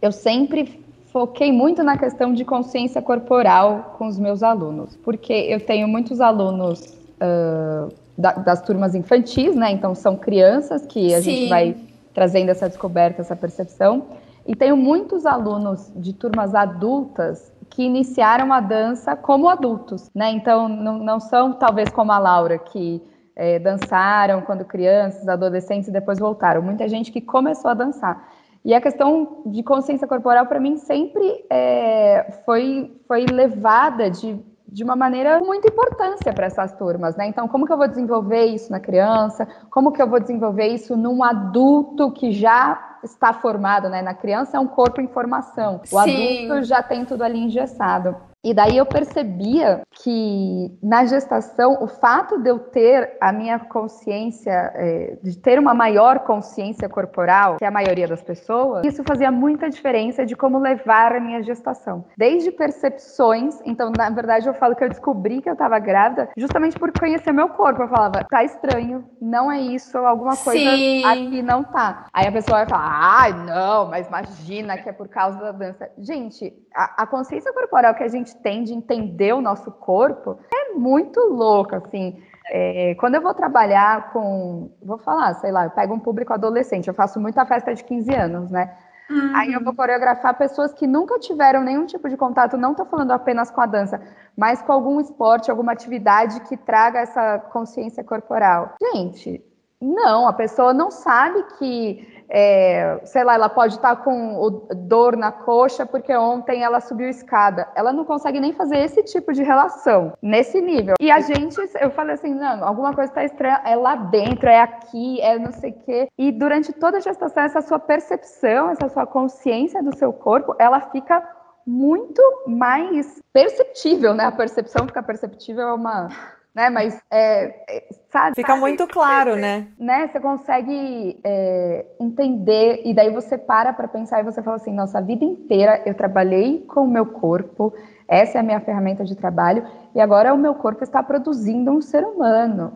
Speaker 2: eu sempre foquei muito na questão de consciência corporal com os meus alunos, porque eu tenho muitos alunos uh, da, das turmas infantis, né? Então são crianças que a Sim. gente vai trazendo essa descoberta, essa percepção. E tenho muitos alunos de turmas adultas que iniciaram a dança como adultos, né? Então, não, não são talvez como a Laura, que é, dançaram quando crianças, adolescentes e depois voltaram. Muita gente que começou a dançar. E a questão de consciência corporal, para mim, sempre é, foi, foi levada de, de uma maneira com muita importância para essas turmas, né? Então, como que eu vou desenvolver isso na criança? Como que eu vou desenvolver isso num adulto que já está formado, né? Na criança é um corpo em formação. O Sim. adulto já tem tudo ali engessado. E daí eu percebia que na gestação, o fato de eu ter a minha consciência, é, de ter uma maior consciência corporal que a maioria das pessoas, isso fazia muita diferença de como levar a minha gestação. Desde percepções, então na verdade eu falo que eu descobri que eu estava grávida justamente por conhecer meu corpo. Eu falava, tá estranho, não é isso, alguma coisa Sim. aqui não tá. Aí a pessoa vai falar, ai não, mas imagina que é por causa da dança. Gente, a, a consciência corporal que a gente tem de entender o nosso corpo é muito louca, assim. É, quando eu vou trabalhar com, vou falar, sei lá, eu pego um público adolescente, eu faço muita festa de 15 anos, né? Uhum. Aí eu vou coreografar pessoas que nunca tiveram nenhum tipo de contato, não estou falando apenas com a dança, mas com algum esporte, alguma atividade que traga essa consciência corporal. Gente, não, a pessoa não sabe que é, sei lá, ela pode estar com dor na coxa porque ontem ela subiu escada. Ela não consegue nem fazer esse tipo de relação nesse nível. E a gente, eu falei assim, não, alguma coisa está estranha, é lá dentro, é aqui, é não sei o quê. E durante toda a gestação, essa sua percepção, essa sua consciência do seu corpo, ela fica muito mais perceptível, né? A percepção fica perceptível é uma né? Mas é,
Speaker 3: é, sabe, fica sabe, muito claro,
Speaker 2: você,
Speaker 3: né?
Speaker 2: né? Você consegue é, entender e daí você para para pensar e você fala assim: nossa, a vida inteira eu trabalhei com o meu corpo, essa é a minha ferramenta de trabalho e agora o meu corpo está produzindo um ser humano.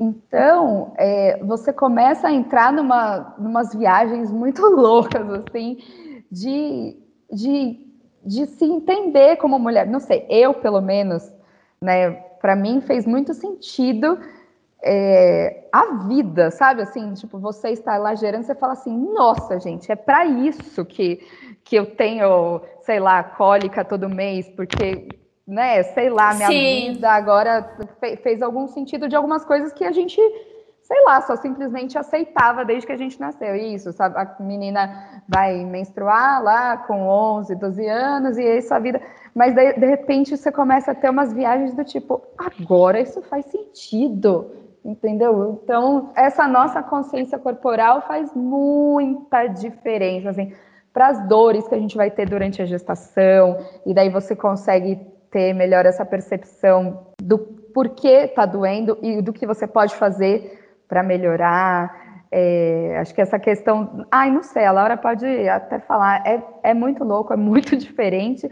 Speaker 2: Então, é, você começa a entrar numa numas viagens muito loucas, assim, de, de, de se entender como mulher. Não sei, eu, pelo menos, né, para mim fez muito sentido é, a vida, sabe? Assim, tipo, você está lá gerando, você fala assim, nossa, gente, é para isso que, que eu tenho, sei lá, cólica todo mês, porque, né, sei lá, minha Sim. vida agora fez algum sentido de algumas coisas que a gente sei lá, só simplesmente aceitava desde que a gente nasceu. Isso, sabe? A menina vai menstruar lá com 11, 12 anos e aí sua vida. Mas de, de repente você começa a ter umas viagens do tipo, agora isso faz sentido. Entendeu? Então, essa nossa consciência corporal faz muita diferença, assim, para as dores que a gente vai ter durante a gestação, e daí você consegue ter melhor essa percepção do porquê tá doendo e do que você pode fazer para melhorar. É, acho que essa questão. Ai, não sei, a Laura pode até falar, é, é muito louco, é muito diferente.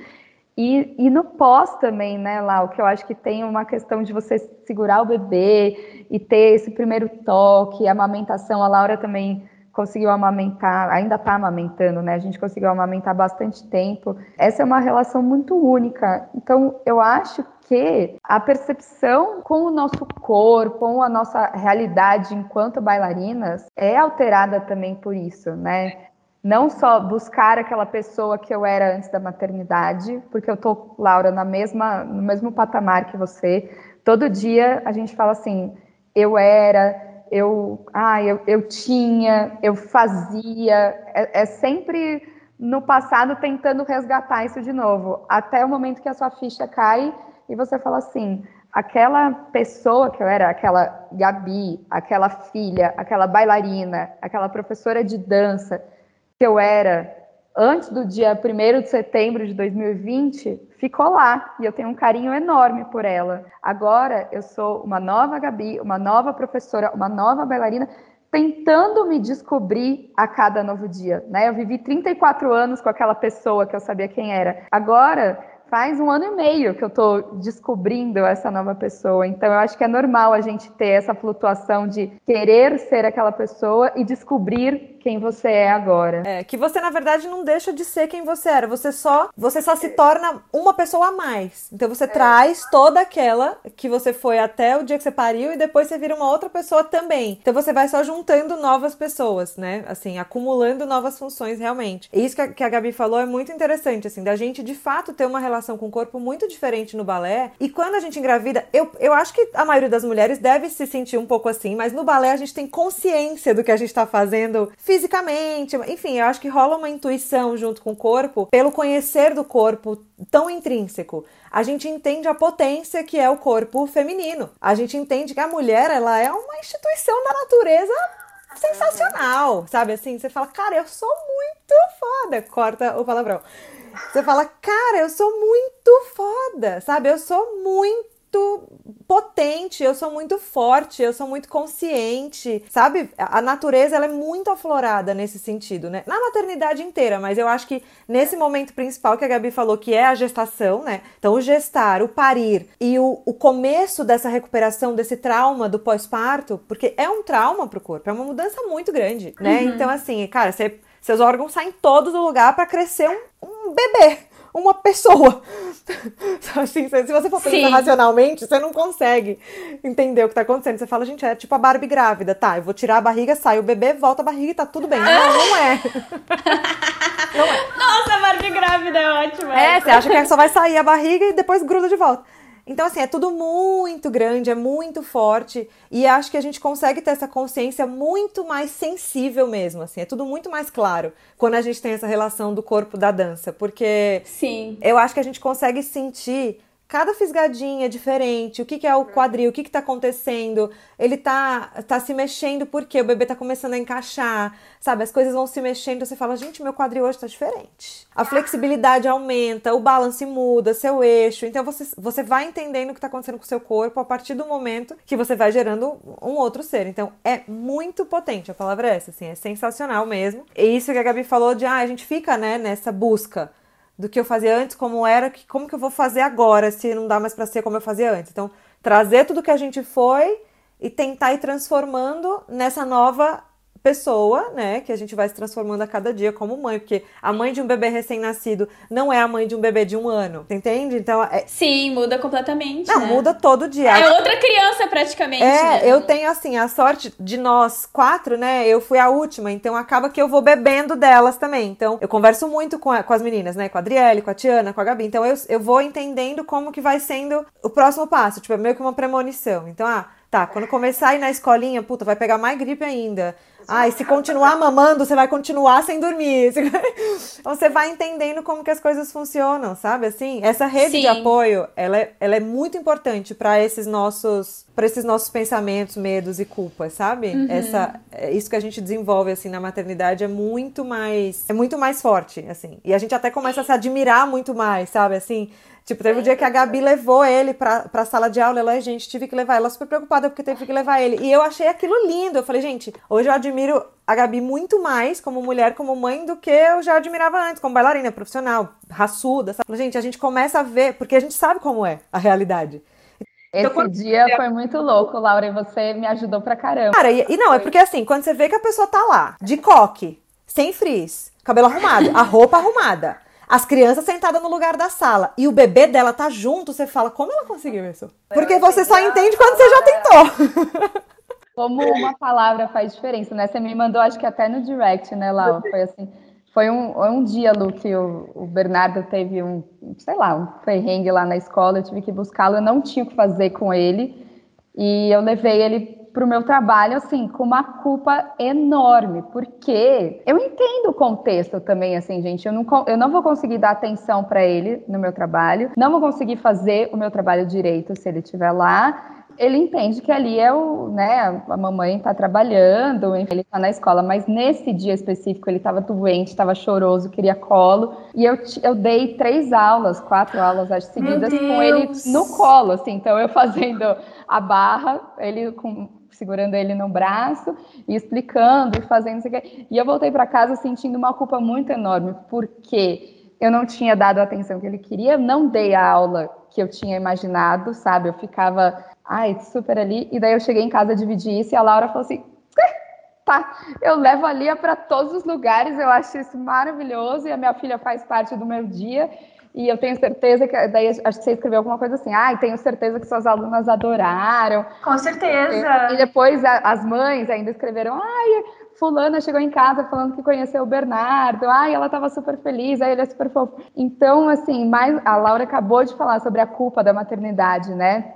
Speaker 2: E, e no pós também, né, Lau, que eu acho que tem uma questão de você segurar o bebê e ter esse primeiro toque, a amamentação. A Laura também conseguiu amamentar, ainda está amamentando, né? A gente conseguiu amamentar bastante tempo. Essa é uma relação muito única. Então, eu acho que a percepção com o nosso corpo, com a nossa realidade enquanto bailarinas, é alterada também por isso, né? Não só buscar aquela pessoa que eu era antes da maternidade, porque eu tô, Laura, na mesma, no mesmo patamar que você. Todo dia a gente fala assim, eu era, eu, ah, eu, eu tinha, eu fazia. É, é sempre no passado tentando resgatar isso de novo, até o momento que a sua ficha cai e você fala assim: aquela pessoa que eu era, aquela Gabi, aquela filha, aquela bailarina, aquela professora de dança que eu era antes do dia 1 de setembro de 2020, ficou lá e eu tenho um carinho enorme por ela. Agora eu sou uma nova Gabi, uma nova professora, uma nova bailarina, tentando me descobrir a cada novo dia, né? Eu vivi 34 anos com aquela pessoa que eu sabia quem era. Agora faz um ano e meio que eu tô descobrindo essa nova pessoa. Então eu acho que é normal a gente ter essa flutuação de querer ser aquela pessoa e descobrir quem você é agora.
Speaker 3: É, que você na verdade não deixa de ser quem você era, você só, você só se torna uma pessoa a mais. Então você é. traz toda aquela que você foi até o dia que você pariu e depois você vira uma outra pessoa também. Então você vai só juntando novas pessoas, né? Assim, acumulando novas funções realmente. E isso que a, que a Gabi falou é muito interessante, assim, da gente de fato ter uma relação com o corpo muito diferente no balé. E quando a gente engravida, eu, eu acho que a maioria das mulheres deve se sentir um pouco assim, mas no balé a gente tem consciência do que a gente está fazendo fisicamente. Enfim, eu acho que rola uma intuição junto com o corpo, pelo conhecer do corpo tão intrínseco. A gente entende a potência que é o corpo feminino. A gente entende que a mulher, ela é uma instituição da natureza sensacional, sabe? Assim, você fala, cara, eu sou muito foda. Corta o palavrão. Você fala, cara, eu sou muito foda, sabe? Eu sou muito potente, eu sou muito forte, eu sou muito consciente, sabe? A natureza ela é muito aflorada nesse sentido, né? Na maternidade inteira, mas eu acho que nesse momento principal que a Gabi falou, que é a gestação, né? Então, o gestar, o parir e o, o começo dessa recuperação desse trauma do pós-parto, porque é um trauma pro corpo, é uma mudança muito grande, né? Uhum. Então, assim, cara, você, seus órgãos saem todos do lugar para crescer um, um bebê uma pessoa. Assim, se você for pensar Sim. racionalmente, você não consegue entender o que tá acontecendo. Você fala, gente, é tipo a Barbie grávida, tá? Eu vou tirar a barriga, sai o bebê, volta a barriga e tá tudo bem. Não, não é.
Speaker 1: não é. Nossa, a Barbie grávida é ótima.
Speaker 3: É, você acha que só vai sair a barriga e depois gruda de volta. Então, assim, é tudo muito grande, é muito forte. E acho que a gente consegue ter essa consciência muito mais sensível mesmo, assim. É tudo muito mais claro quando a gente tem essa relação do corpo da dança. Porque
Speaker 1: Sim.
Speaker 3: eu acho que a gente consegue sentir Cada fisgadinha é diferente. O que, que é o quadril? O que, está acontecendo? Ele tá, tá se mexendo porque o bebê está começando a encaixar, sabe? As coisas vão se mexendo. Você fala, gente, meu quadril hoje está diferente. A flexibilidade aumenta, o balance muda, seu eixo. Então você, você vai entendendo o que está acontecendo com o seu corpo a partir do momento que você vai gerando um outro ser. Então é muito potente. A palavra é essa, assim, é sensacional mesmo. E isso que a Gabi falou de, ah, a gente fica, né, nessa busca do que eu fazia antes, como era, que, como que eu vou fazer agora, se não dá mais para ser como eu fazia antes. Então, trazer tudo que a gente foi e tentar ir transformando nessa nova pessoa, né, que a gente vai se transformando a cada dia como mãe, porque a mãe de um bebê recém-nascido não é a mãe de um bebê de um ano, entende? Então, é...
Speaker 1: sim, muda completamente.
Speaker 3: Não,
Speaker 1: né?
Speaker 3: muda todo dia.
Speaker 1: É outra criança praticamente.
Speaker 3: É,
Speaker 1: né?
Speaker 3: eu tenho assim a sorte de nós quatro, né? Eu fui a última, então acaba que eu vou bebendo delas também. Então, eu converso muito com, a, com as meninas, né? Com a Adriele, com a Tiana, com a Gabi. Então, eu, eu vou entendendo como que vai sendo o próximo passo, tipo, é meio que uma premonição. Então, ah, tá, quando começar a ir na escolinha, puta, vai pegar mais gripe ainda. Ah, e se continuar mamando, você vai continuar sem dormir. Você vai entendendo como que as coisas funcionam, sabe? Assim, essa rede Sim. de apoio, ela é, ela é muito importante para esses nossos para esses nossos pensamentos, medos e culpas, sabe? Uhum. Essa é isso que a gente desenvolve assim na maternidade é muito mais é muito mais forte, assim. E a gente até começa a se admirar muito mais, sabe? Assim, Tipo, teve um dia que a Gabi levou ele pra, pra sala de aula, ela, gente, tive que levar ela super preocupada porque teve que levar ele. E eu achei aquilo lindo. Eu falei, gente, hoje eu admiro a Gabi muito mais como mulher, como mãe, do que eu já admirava antes, como bailarina profissional, raçuda. Sabe? Gente, a gente começa a ver, porque a gente sabe como é a realidade.
Speaker 2: Esse então, dia foi muito louco, Laura, e você me ajudou pra caramba.
Speaker 3: Cara, e, e não, é porque assim, quando você vê que a pessoa tá lá, de coque, sem frizz, cabelo arrumado, a roupa arrumada, as crianças sentadas no lugar da sala e o bebê dela tá junto, você fala, como ela conseguiu isso? Porque você só entende quando você já tentou.
Speaker 2: Como uma palavra faz diferença, né? Você me mandou, acho que até no direct, né, Lau? Foi assim. Foi um, um dia, Lu, que o, o Bernardo teve um, sei lá, um perrengue lá na escola, eu tive que buscá-lo, eu não tinha o que fazer com ele, e eu levei ele para o meu trabalho, assim, com uma culpa enorme, porque eu entendo o contexto também, assim, gente. Eu não, eu não vou conseguir dar atenção para ele no meu trabalho, não vou conseguir fazer o meu trabalho direito se ele estiver lá ele entende que ali é o, né, a mamãe está trabalhando, ele está na escola, mas nesse dia específico ele estava doente, estava choroso, queria colo, e eu, eu dei três aulas, quatro aulas acho, seguidas com ele no colo, assim, então eu fazendo a barra, ele com, segurando ele no braço e explicando e fazendo isso aqui. E eu voltei para casa sentindo uma culpa muito enorme, porque eu não tinha dado a atenção que ele queria, não dei a aula que eu tinha imaginado, sabe? Eu ficava, ai, super ali. E daí eu cheguei em casa, dividi isso e a Laura falou assim: tá, eu levo a Lia para todos os lugares, eu acho isso maravilhoso e a minha filha faz parte do meu dia. E eu tenho certeza que. Daí acho que você escreveu alguma coisa assim. Ai, ah, tenho certeza que suas alunas adoraram.
Speaker 1: Com certeza.
Speaker 2: E, depois as mães ainda escreveram. Ai, Fulana chegou em casa falando que conheceu o Bernardo. Ai, ela estava super feliz. Aí ele é super fofo. Então, assim, mais, a Laura acabou de falar sobre a culpa da maternidade, né?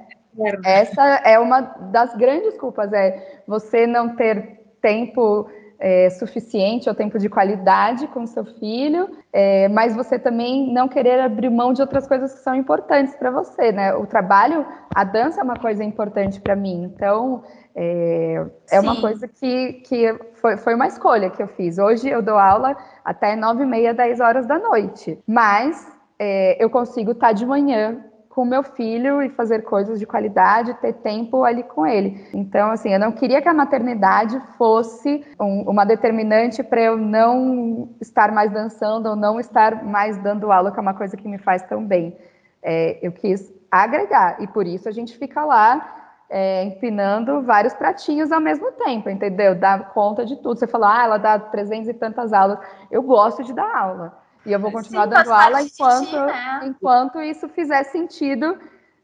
Speaker 2: Essa é uma das grandes culpas, é você não ter tempo é, suficiente ou tempo de qualidade com seu filho, é, mas você também não querer abrir mão de outras coisas que são importantes para você, né? O trabalho, a dança é uma coisa importante para mim, então é, é uma coisa que, que foi, foi uma escolha que eu fiz. Hoje eu dou aula até nove e meia, dez horas da noite, mas é, eu consigo estar de manhã com meu filho e fazer coisas de qualidade, ter tempo ali com ele. Então, assim, eu não queria que a maternidade fosse um, uma determinante para eu não estar mais dançando ou não estar mais dando aula, que é uma coisa que me faz tão bem. É, eu quis agregar e por isso a gente fica lá é, empinando vários pratinhos ao mesmo tempo, entendeu? Dá conta de tudo. Você falou, ah, ela dá 300 e tantas aulas. Eu gosto de dar aula. E eu vou continuar Sim, dando aula enquanto, né? enquanto isso fizer sentido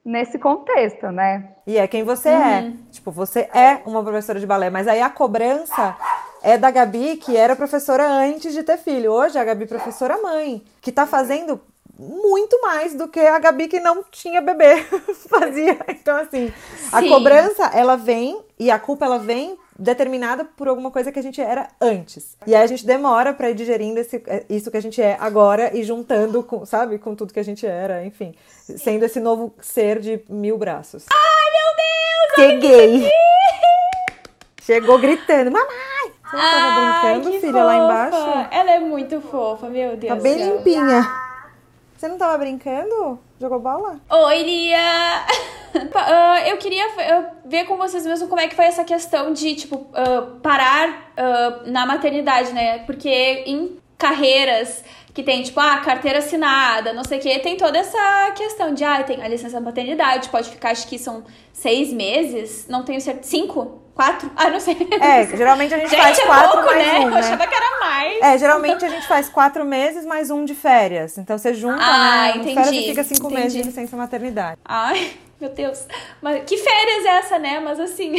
Speaker 2: nesse contexto, né?
Speaker 3: E é quem você é. uhum. é. Tipo, você é uma professora de balé, mas aí a cobrança é da Gabi, que era professora antes de ter filho. Hoje a Gabi é professora mãe, que tá fazendo muito mais do que a Gabi que não tinha bebê fazia. Então, assim, Sim. a cobrança, ela vem e a culpa, ela vem determinada por alguma coisa que a gente era antes. E aí a gente demora para ir digerindo esse, é, isso que a gente é agora e juntando com, sabe, com tudo que a gente era, enfim, Sim. sendo esse novo ser de mil braços.
Speaker 1: Ai,
Speaker 3: meu Deus! Cheguei! Chegou gritando, mamãe! Você não tava brincando, filha, fofa. lá embaixo?
Speaker 1: Ela é muito fofa, meu Deus.
Speaker 3: Tá bem limpinha. Você não tava brincando? Jogou bola?
Speaker 1: Oi, Lia! uh, eu queria ver com vocês mesmo como é que foi essa questão de, tipo, uh, parar uh, na maternidade, né? Porque em carreiras que tem, tipo, ah, carteira assinada, não sei o quê, tem toda essa questão de, ah, tem a licença maternidade, pode ficar, acho que são seis meses, não tenho certeza, cinco? Quatro? Ah, não sei.
Speaker 3: É, geralmente a gente, gente faz é quatro pouco, mais né? um, né?
Speaker 1: Eu achava que era mais.
Speaker 3: É, geralmente a gente faz quatro meses mais um de férias. Então você junta, ah, né? Um entendi, férias e fica cinco entendi. meses de licença maternidade.
Speaker 1: Ai, meu Deus. Mas que férias é essa, né? Mas assim...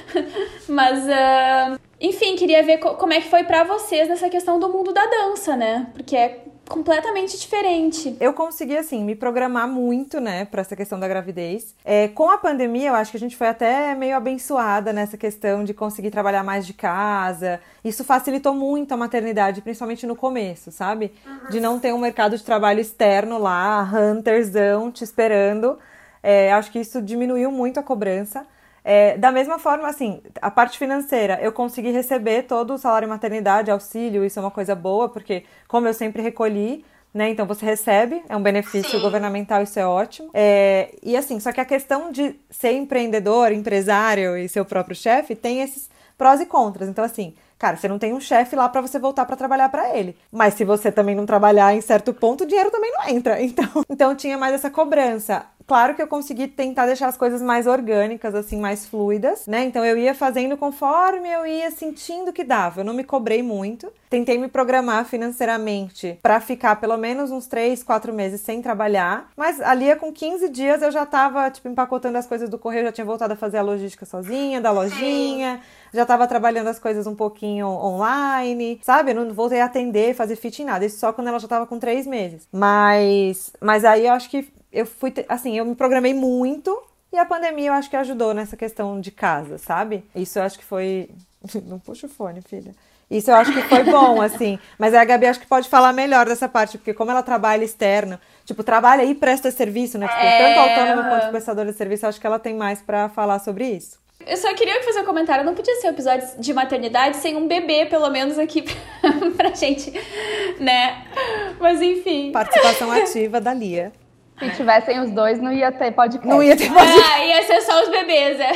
Speaker 1: Mas... Uh... Enfim, queria ver como é que foi para vocês nessa questão do mundo da dança, né? Porque é completamente diferente.
Speaker 3: Eu consegui, assim, me programar muito, né, para essa questão da gravidez. É, com a pandemia, eu acho que a gente foi até meio abençoada nessa questão de conseguir trabalhar mais de casa. Isso facilitou muito a maternidade, principalmente no começo, sabe? Uhum. De não ter um mercado de trabalho externo lá, hunterzão, te esperando. É, acho que isso diminuiu muito a cobrança. É, da mesma forma, assim, a parte financeira, eu consegui receber todo o salário maternidade, auxílio, isso é uma coisa boa, porque como eu sempre recolhi, né, então você recebe, é um benefício Sim. governamental, isso é ótimo. É, e assim, só que a questão de ser empreendedor, empresário e ser o próprio chefe tem esses prós e contras. Então, assim, Cara, você não tem um chefe lá para você voltar para trabalhar para ele. Mas se você também não trabalhar em certo ponto, o dinheiro também não entra. Então, então tinha mais essa cobrança. Claro que eu consegui tentar deixar as coisas mais orgânicas, assim, mais fluidas, né? Então eu ia fazendo conforme eu ia sentindo que dava. Eu não me cobrei muito. Tentei me programar financeiramente para ficar pelo menos uns 3, 4 meses sem trabalhar. Mas ali com 15 dias eu já tava, tipo, empacotando as coisas do correio, já tinha voltado a fazer a logística sozinha, da lojinha. Já tava trabalhando as coisas um pouquinho online, sabe? Eu não voltei a atender, fazer fit em nada. Isso só quando ela já tava com três meses. Mas, mas aí eu acho que eu fui, assim, eu me programei muito e a pandemia eu acho que ajudou nessa questão de casa, sabe? Isso eu acho que foi. Não puxa o fone, filha. Isso eu acho que foi bom, assim. Mas a Gabi acho que pode falar melhor dessa parte, porque como ela trabalha externo, tipo, trabalha e presta serviço, né? Tipo, é... Tanto autônoma quanto prestadora de serviço, eu acho que ela tem mais para falar sobre isso.
Speaker 1: Eu só queria fazer um comentário. Não podia ser um episódio de maternidade sem um bebê, pelo menos, aqui pra gente, né? Mas enfim.
Speaker 3: Participação ativa da Lia.
Speaker 2: Se tivessem os dois, não ia ter podcast.
Speaker 3: Não ia ter podcast.
Speaker 1: Ah, ia ser só os bebês, é.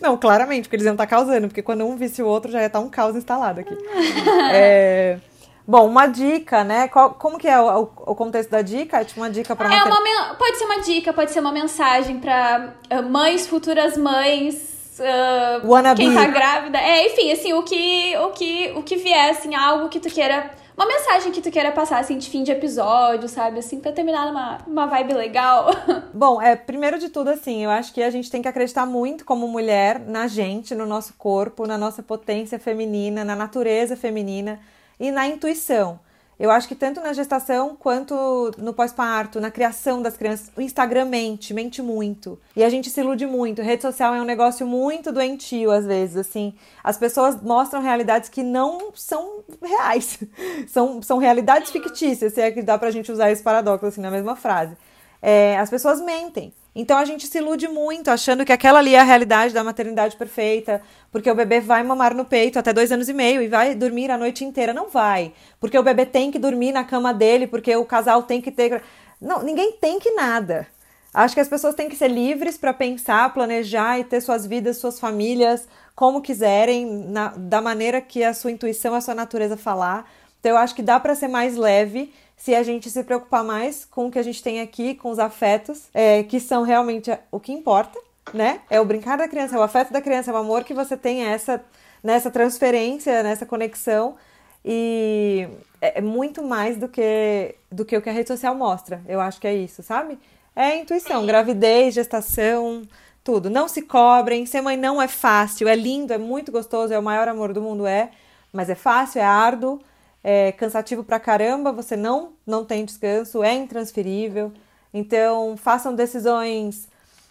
Speaker 3: Não, claramente, porque eles iam estar causando, porque quando um visse o outro já ia estar um caos instalado aqui. é... Bom, uma dica, né? Qual, como que é o, o, contexto da dica? É tipo uma dica para
Speaker 1: é uma Pode ser uma dica, pode ser uma mensagem para uh, mães, futuras mães, uh, quem tá grávida. É, enfim, assim, o que, o que, o que vier, assim, algo que tu queira uma mensagem que tu queira passar, assim, de fim de episódio, sabe? Assim, pra terminar numa uma vibe legal.
Speaker 3: Bom, é, primeiro de tudo, assim, eu acho que a gente tem que acreditar muito como mulher na gente, no nosso corpo, na nossa potência feminina, na natureza feminina e na intuição. Eu acho que tanto na gestação quanto no pós-parto, na criação das crianças, o Instagram mente, mente muito. E a gente se ilude muito. Rede social é um negócio muito doentio, às vezes, assim. As pessoas mostram realidades que não são reais. São, são realidades fictícias, se é que dá pra gente usar esse paradoxo, assim, na mesma frase. É, as pessoas mentem. Então a gente se ilude muito, achando que aquela ali é a realidade da maternidade perfeita, porque o bebê vai mamar no peito até dois anos e meio e vai dormir a noite inteira. Não vai. Porque o bebê tem que dormir na cama dele, porque o casal tem que ter. Não, ninguém tem que nada. Acho que as pessoas têm que ser livres para pensar, planejar e ter suas vidas, suas famílias, como quiserem, na, da maneira que a sua intuição, a sua natureza falar. Então eu acho que dá para ser mais leve se a gente se preocupar mais com o que a gente tem aqui, com os afetos, é, que são realmente o que importa, né? É o brincar da criança, é o afeto da criança, é o amor que você tem essa, nessa transferência, nessa conexão. E é, é muito mais do que, do que o que a rede social mostra. Eu acho que é isso, sabe? É intuição, gravidez, gestação, tudo. Não se cobrem, ser mãe não é fácil, é lindo, é muito gostoso, é o maior amor do mundo, é, mas é fácil, é árduo é cansativo pra caramba, você não, não tem descanso, é intransferível. Então, façam decisões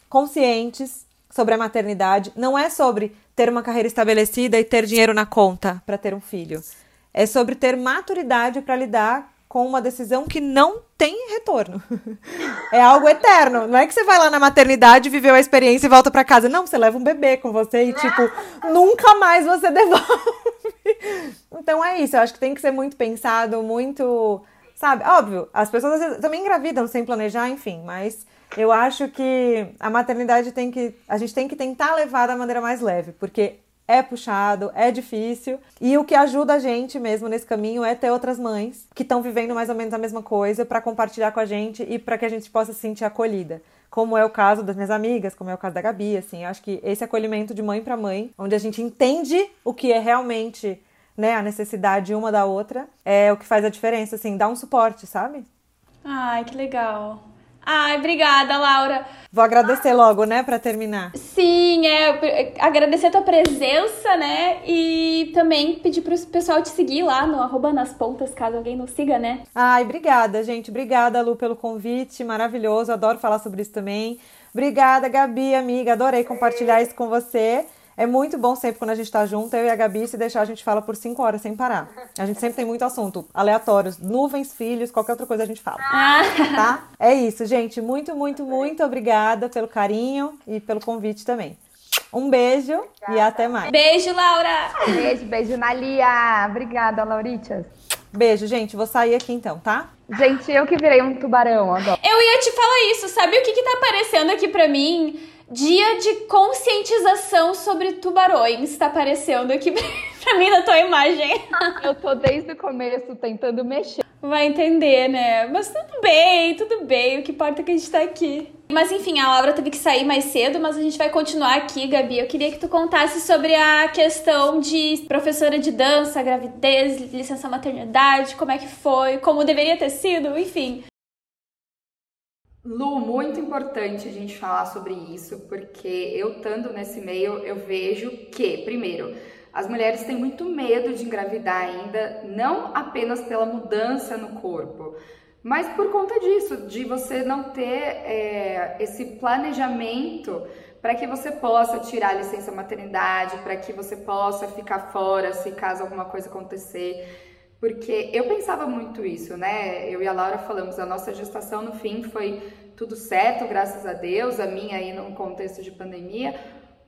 Speaker 3: conscientes sobre a maternidade. Não é sobre ter uma carreira estabelecida e ter dinheiro na conta para ter um filho. É sobre ter maturidade para lidar com uma decisão que não tem retorno. É algo eterno. Não é que você vai lá na maternidade, viveu a experiência e volta para casa. Não, você leva um bebê com você e, tipo, nunca mais você devolve. Então é isso. Eu acho que tem que ser muito pensado, muito. Sabe? Óbvio, as pessoas também engravidam sem planejar, enfim, mas eu acho que a maternidade tem que. A gente tem que tentar levar da maneira mais leve, porque é puxado, é difícil. E o que ajuda a gente mesmo nesse caminho é ter outras mães que estão vivendo mais ou menos a mesma coisa para compartilhar com a gente e para que a gente possa se sentir acolhida. Como é o caso das minhas amigas, como é o caso da Gabi, assim, acho que esse acolhimento de mãe para mãe, onde a gente entende o que é realmente, né, a necessidade uma da outra, é o que faz a diferença, assim, dá um suporte, sabe?
Speaker 1: Ai, que legal. Ai, obrigada, Laura.
Speaker 3: Vou agradecer logo, né, para terminar.
Speaker 1: Sim, é, agradecer a tua presença, né, e também pedir pro pessoal te seguir lá no arroba nas pontas, caso alguém não siga, né.
Speaker 3: Ai, obrigada, gente. Obrigada, Lu, pelo convite, maravilhoso, adoro falar sobre isso também. Obrigada, Gabi, amiga, adorei compartilhar isso com você. É muito bom sempre quando a gente tá junto, eu e a Gabi, se deixar a gente fala por cinco horas sem parar. A gente sempre tem muito assunto, aleatórios, nuvens, filhos, qualquer outra coisa a gente fala. Ah. Tá? É isso, gente. Muito, muito, muito obrigada pelo carinho e pelo convite também. Um beijo Obrigada. e até mais.
Speaker 1: Beijo, Laura!
Speaker 2: Beijo, beijo, Nalia. Obrigada, Lauritias.
Speaker 3: Beijo, gente. Vou sair aqui então, tá?
Speaker 2: Gente, eu que virei um tubarão agora.
Speaker 1: Eu ia te falar isso. Sabe o que que tá aparecendo aqui pra mim? Dia de conscientização sobre tubarões está aparecendo aqui pra mim na tua imagem.
Speaker 2: Eu tô desde o começo tentando mexer.
Speaker 1: Vai entender, né? Mas tudo bem, tudo bem. O que importa é que a gente tá aqui. Mas enfim, a Laura teve que sair mais cedo, mas a gente vai continuar aqui, Gabi. Eu queria que tu contasse sobre a questão de professora de dança, gravidez, licença maternidade, como é que foi, como deveria ter sido, enfim.
Speaker 5: Lu, muito importante a gente falar sobre isso, porque eu estando nesse meio, eu vejo que, primeiro, as mulheres têm muito medo de engravidar ainda, não apenas pela mudança no corpo, mas por conta disso, de você não ter é, esse planejamento para que você possa tirar a licença maternidade, para que você possa ficar fora se caso alguma coisa acontecer. Porque eu pensava muito isso, né? Eu e a Laura falamos, a nossa gestação no fim foi tudo certo, graças a Deus, a minha aí num contexto de pandemia,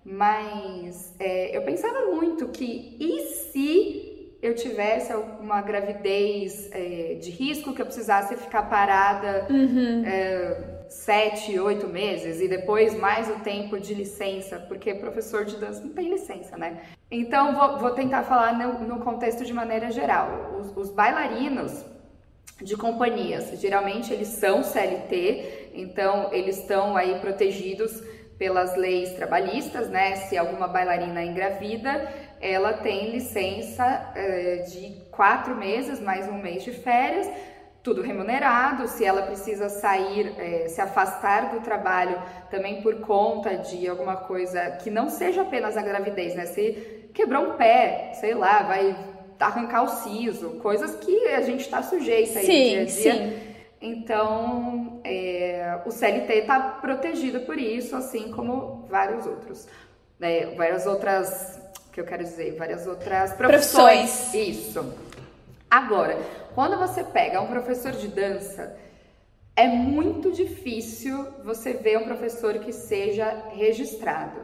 Speaker 5: mas é, eu pensava muito que e se eu tivesse uma gravidez é, de risco, que eu precisasse ficar parada, uhum. é,
Speaker 2: sete, oito meses e depois mais o tempo de licença, porque professor de dança não tem licença, né? Então vou, vou tentar falar no, no, contexto de maneira geral. Os, os bailarinos de companhias, geralmente eles são CLT, então eles estão aí protegidos pelas leis trabalhistas, né? Se alguma bailarina engravida, ela tem licença é, de quatro meses mais um mês de férias tudo remunerado, se ela precisa sair, é, se afastar do trabalho também por conta de alguma coisa que não seja apenas a gravidez, né? Se quebrou um pé, sei lá, vai arrancar o siso, coisas que a gente está sujeita aí sim, no dia a dia. Sim. Então, é, o CLT está protegido por isso, assim como vários outros. Né? Várias outras, que eu quero dizer, várias outras profissões. profissões. Isso. Agora, quando você pega um professor de dança, é muito difícil você ver um professor que seja registrado.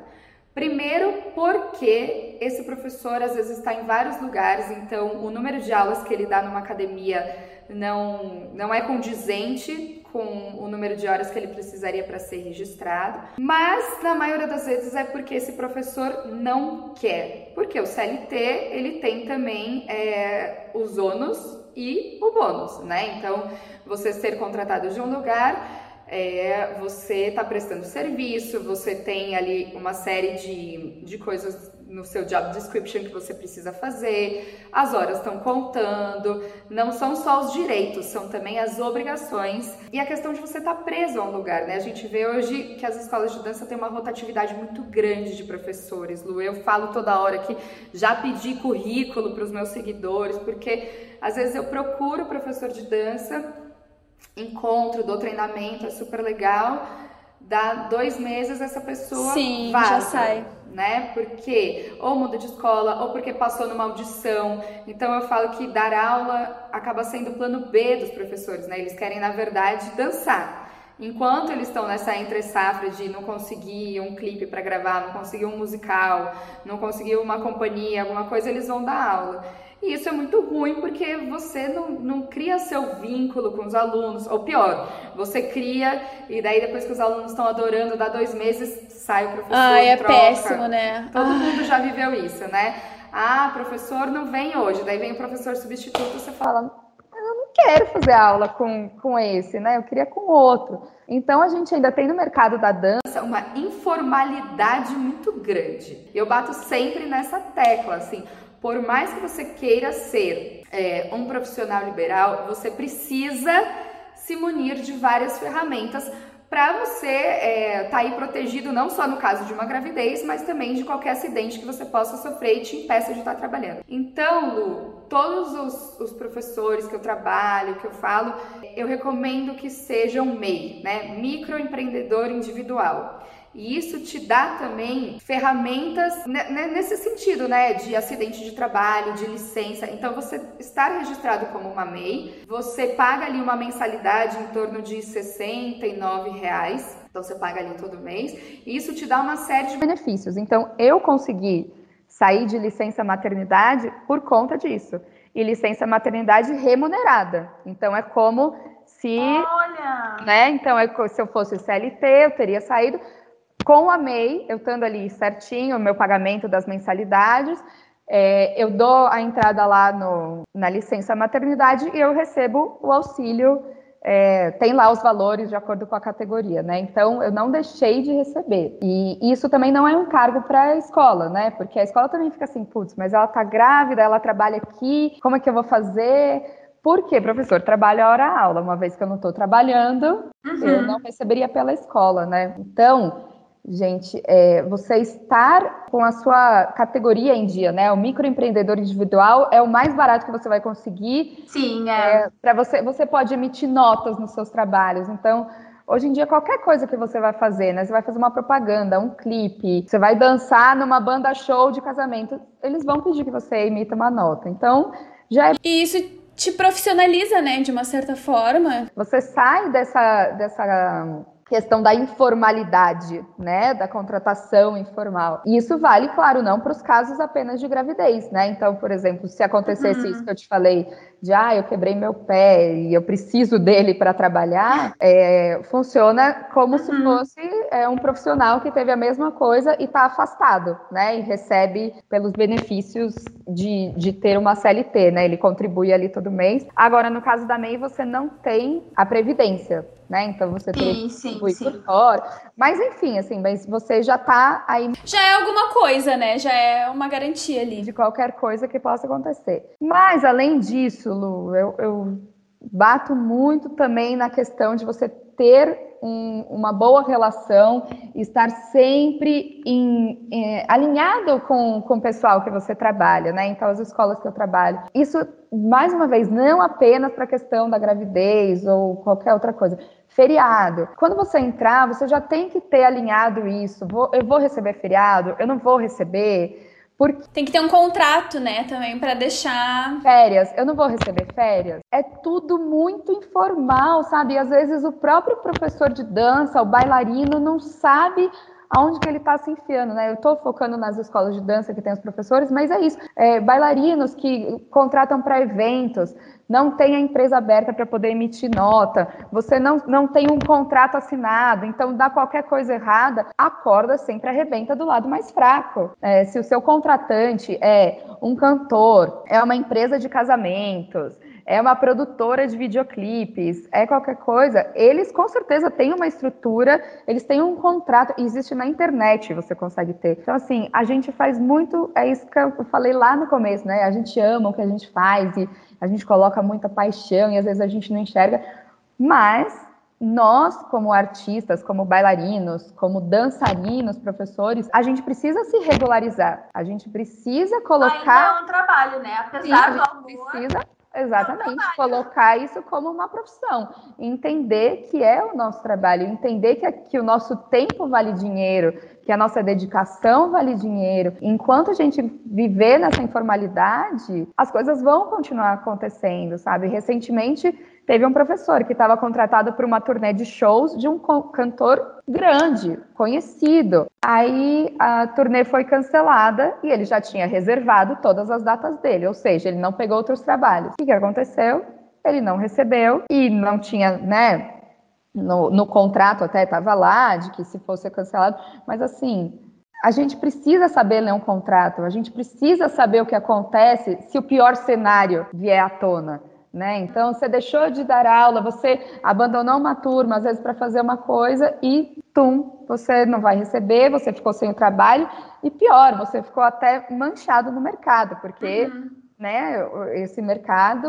Speaker 2: Primeiro, porque esse professor às vezes está em vários lugares, então o número de aulas que ele dá numa academia não, não é condizente com o número de horas que ele precisaria para ser registrado, mas na maioria das vezes é porque esse professor não quer, porque o CLT ele tem também é, os ônus e o bônus, né? Então, você ser contratado de um lugar, é, você está prestando serviço, você tem ali uma série de, de coisas no seu job description que você precisa fazer, as horas estão contando, não são só os direitos, são também as obrigações e a questão de você estar tá preso a um lugar, né? A gente vê hoje que as escolas de dança têm uma rotatividade muito grande de professores, Lu. Eu falo toda hora que já pedi currículo para os meus seguidores, porque às vezes eu procuro professor de dança, encontro, dou treinamento, é super legal dá dois meses essa pessoa
Speaker 1: Sim,
Speaker 2: vaza,
Speaker 1: já sai.
Speaker 2: né? Porque ou muda de escola ou porque passou numa audição. Então eu falo que dar aula acaba sendo o plano B dos professores, né? Eles querem na verdade dançar. Enquanto eles estão nessa entre safra de não conseguir um clipe para gravar, não conseguir um musical, não conseguir uma companhia, alguma coisa, eles vão dar aula. E isso é muito ruim porque você não, não cria seu vínculo com os alunos, ou pior, você cria e daí depois que os alunos estão adorando, dá dois meses, sai o professor.
Speaker 1: Ah, é
Speaker 2: troca.
Speaker 1: péssimo, né?
Speaker 2: Todo mundo já viveu isso, né? Ah, professor não vem hoje, daí vem o professor substituto, você fala,
Speaker 4: eu não quero fazer aula com, com esse, né? Eu queria com outro. Então a gente ainda tem no mercado da dança
Speaker 2: uma informalidade muito grande. Eu bato sempre nessa tecla, assim por mais que você queira ser é, um profissional liberal, você precisa se munir de várias ferramentas para você estar é, tá aí protegido não só no caso de uma gravidez, mas também de qualquer acidente que você possa sofrer e te impeça de estar trabalhando. Então, Lu, todos os, os professores que eu trabalho, que eu falo, eu recomendo que sejam MEI, né? Microempreendedor individual. E isso te dá também ferramentas nesse sentido, né? De acidente de trabalho, de licença. Então, você estar registrado como uma MEI, você paga ali uma mensalidade em torno de 69 reais. Então, você paga ali todo mês. E isso te dá uma série de
Speaker 4: benefícios. Então, eu consegui sair de licença maternidade por conta disso. E licença maternidade remunerada. Então, é como se.
Speaker 1: Olha!
Speaker 4: Né? Então, é, se eu fosse CLT, eu teria saído com a MEI, eu estando ali certinho, o meu pagamento das mensalidades, é, eu dou a entrada lá no, na licença maternidade e eu recebo o auxílio, é, tem lá os valores de acordo com a categoria, né? Então eu não deixei de receber. E isso também não é um cargo para a escola, né? Porque a escola também fica assim, putz, mas ela tá grávida, ela trabalha aqui, como é que eu vou fazer? Por quê, professor? Trabalho a hora aula. Uma vez que eu não estou trabalhando, uhum. eu não receberia pela escola, né? Então, Gente, é, você estar com a sua categoria em dia, né? O microempreendedor individual é o mais barato que você vai conseguir.
Speaker 1: Sim,
Speaker 4: é. é para você, você pode emitir notas nos seus trabalhos. Então, hoje em dia, qualquer coisa que você vai fazer, né? Você vai fazer uma propaganda, um clipe, você vai dançar numa banda show de casamento, eles vão pedir que você emita uma nota. Então, já é.
Speaker 1: E isso te profissionaliza, né? De uma certa forma.
Speaker 4: Você sai dessa, dessa
Speaker 2: questão da informalidade, né, da contratação informal. E isso vale, claro, não para os casos apenas de gravidez, né? Então, por exemplo, se acontecesse uhum. isso que eu te falei, de ah, eu quebrei meu pé e eu preciso dele para trabalhar, é, funciona como uhum. se fosse é, um profissional que teve a mesma coisa e está afastado, né? E recebe pelos benefícios de, de ter uma CLT, né? Ele contribui ali todo mês. Agora, no caso da MEI, você não tem a previdência né? Então você sim, que sim, por fora. Mas enfim, assim, mas você já tá aí.
Speaker 1: Já é alguma coisa, né? Já é uma garantia ali.
Speaker 2: De qualquer coisa que possa acontecer. Mas além disso, Lu, eu, eu bato muito também na questão de você ter um, uma boa relação, estar sempre em, em, alinhado com, com o pessoal que você trabalha, né? Então, as escolas que eu trabalho. Isso, mais uma vez, não apenas para a questão da gravidez ou qualquer outra coisa. Feriado. Quando você entrar, você já tem que ter alinhado isso. Vou, eu vou receber feriado? Eu não vou receber?
Speaker 1: Porque... Tem que ter um contrato, né, também, para deixar.
Speaker 2: Férias, eu não vou receber férias. É tudo muito informal, sabe? E às vezes o próprio professor de dança, o bailarino, não sabe aonde que ele está se enfiando, né? Eu estou focando nas escolas de dança que tem os professores, mas é isso. É, bailarinos que contratam para eventos, não tem a empresa aberta para poder emitir nota, você não, não tem um contrato assinado, então dá qualquer coisa errada, a corda sempre arrebenta do lado mais fraco. É, se o seu contratante é um cantor, é uma empresa de casamentos, é uma produtora de videoclipes, é qualquer coisa, eles com certeza têm uma estrutura, eles têm um contrato, existe na internet, você consegue ter. Então, assim, a gente faz muito, é isso que eu falei lá no começo, né? A gente ama o que a gente faz e a gente coloca muita paixão e às vezes a gente não enxerga, mas nós, como artistas, como bailarinos, como dançarinos, professores, a gente precisa se regularizar. A gente precisa colocar.
Speaker 1: Ainda é um trabalho, né? Apesar Sim, a
Speaker 2: gente precisa Exatamente, é colocar isso como uma profissão, entender que é o nosso trabalho, entender que, que o nosso tempo vale dinheiro, que a nossa dedicação vale dinheiro. Enquanto a gente viver nessa informalidade, as coisas vão continuar acontecendo, sabe? Recentemente teve um professor que estava contratado para uma turnê de shows de um cantor grande, conhecido. Aí a turnê foi cancelada e ele já tinha reservado todas as datas dele, ou seja, ele não pegou outros trabalhos. O que, que aconteceu? Ele não recebeu e não tinha, né? No, no contrato até estava lá de que se fosse cancelado, mas assim, a gente precisa saber ler um contrato, a gente precisa saber o que acontece se o pior cenário vier à tona. Né? Então, você deixou de dar aula, você abandonou uma turma, às vezes, para fazer uma coisa e, tum, você não vai receber, você ficou sem o trabalho e, pior, você ficou até manchado no mercado, porque uhum né, esse mercado,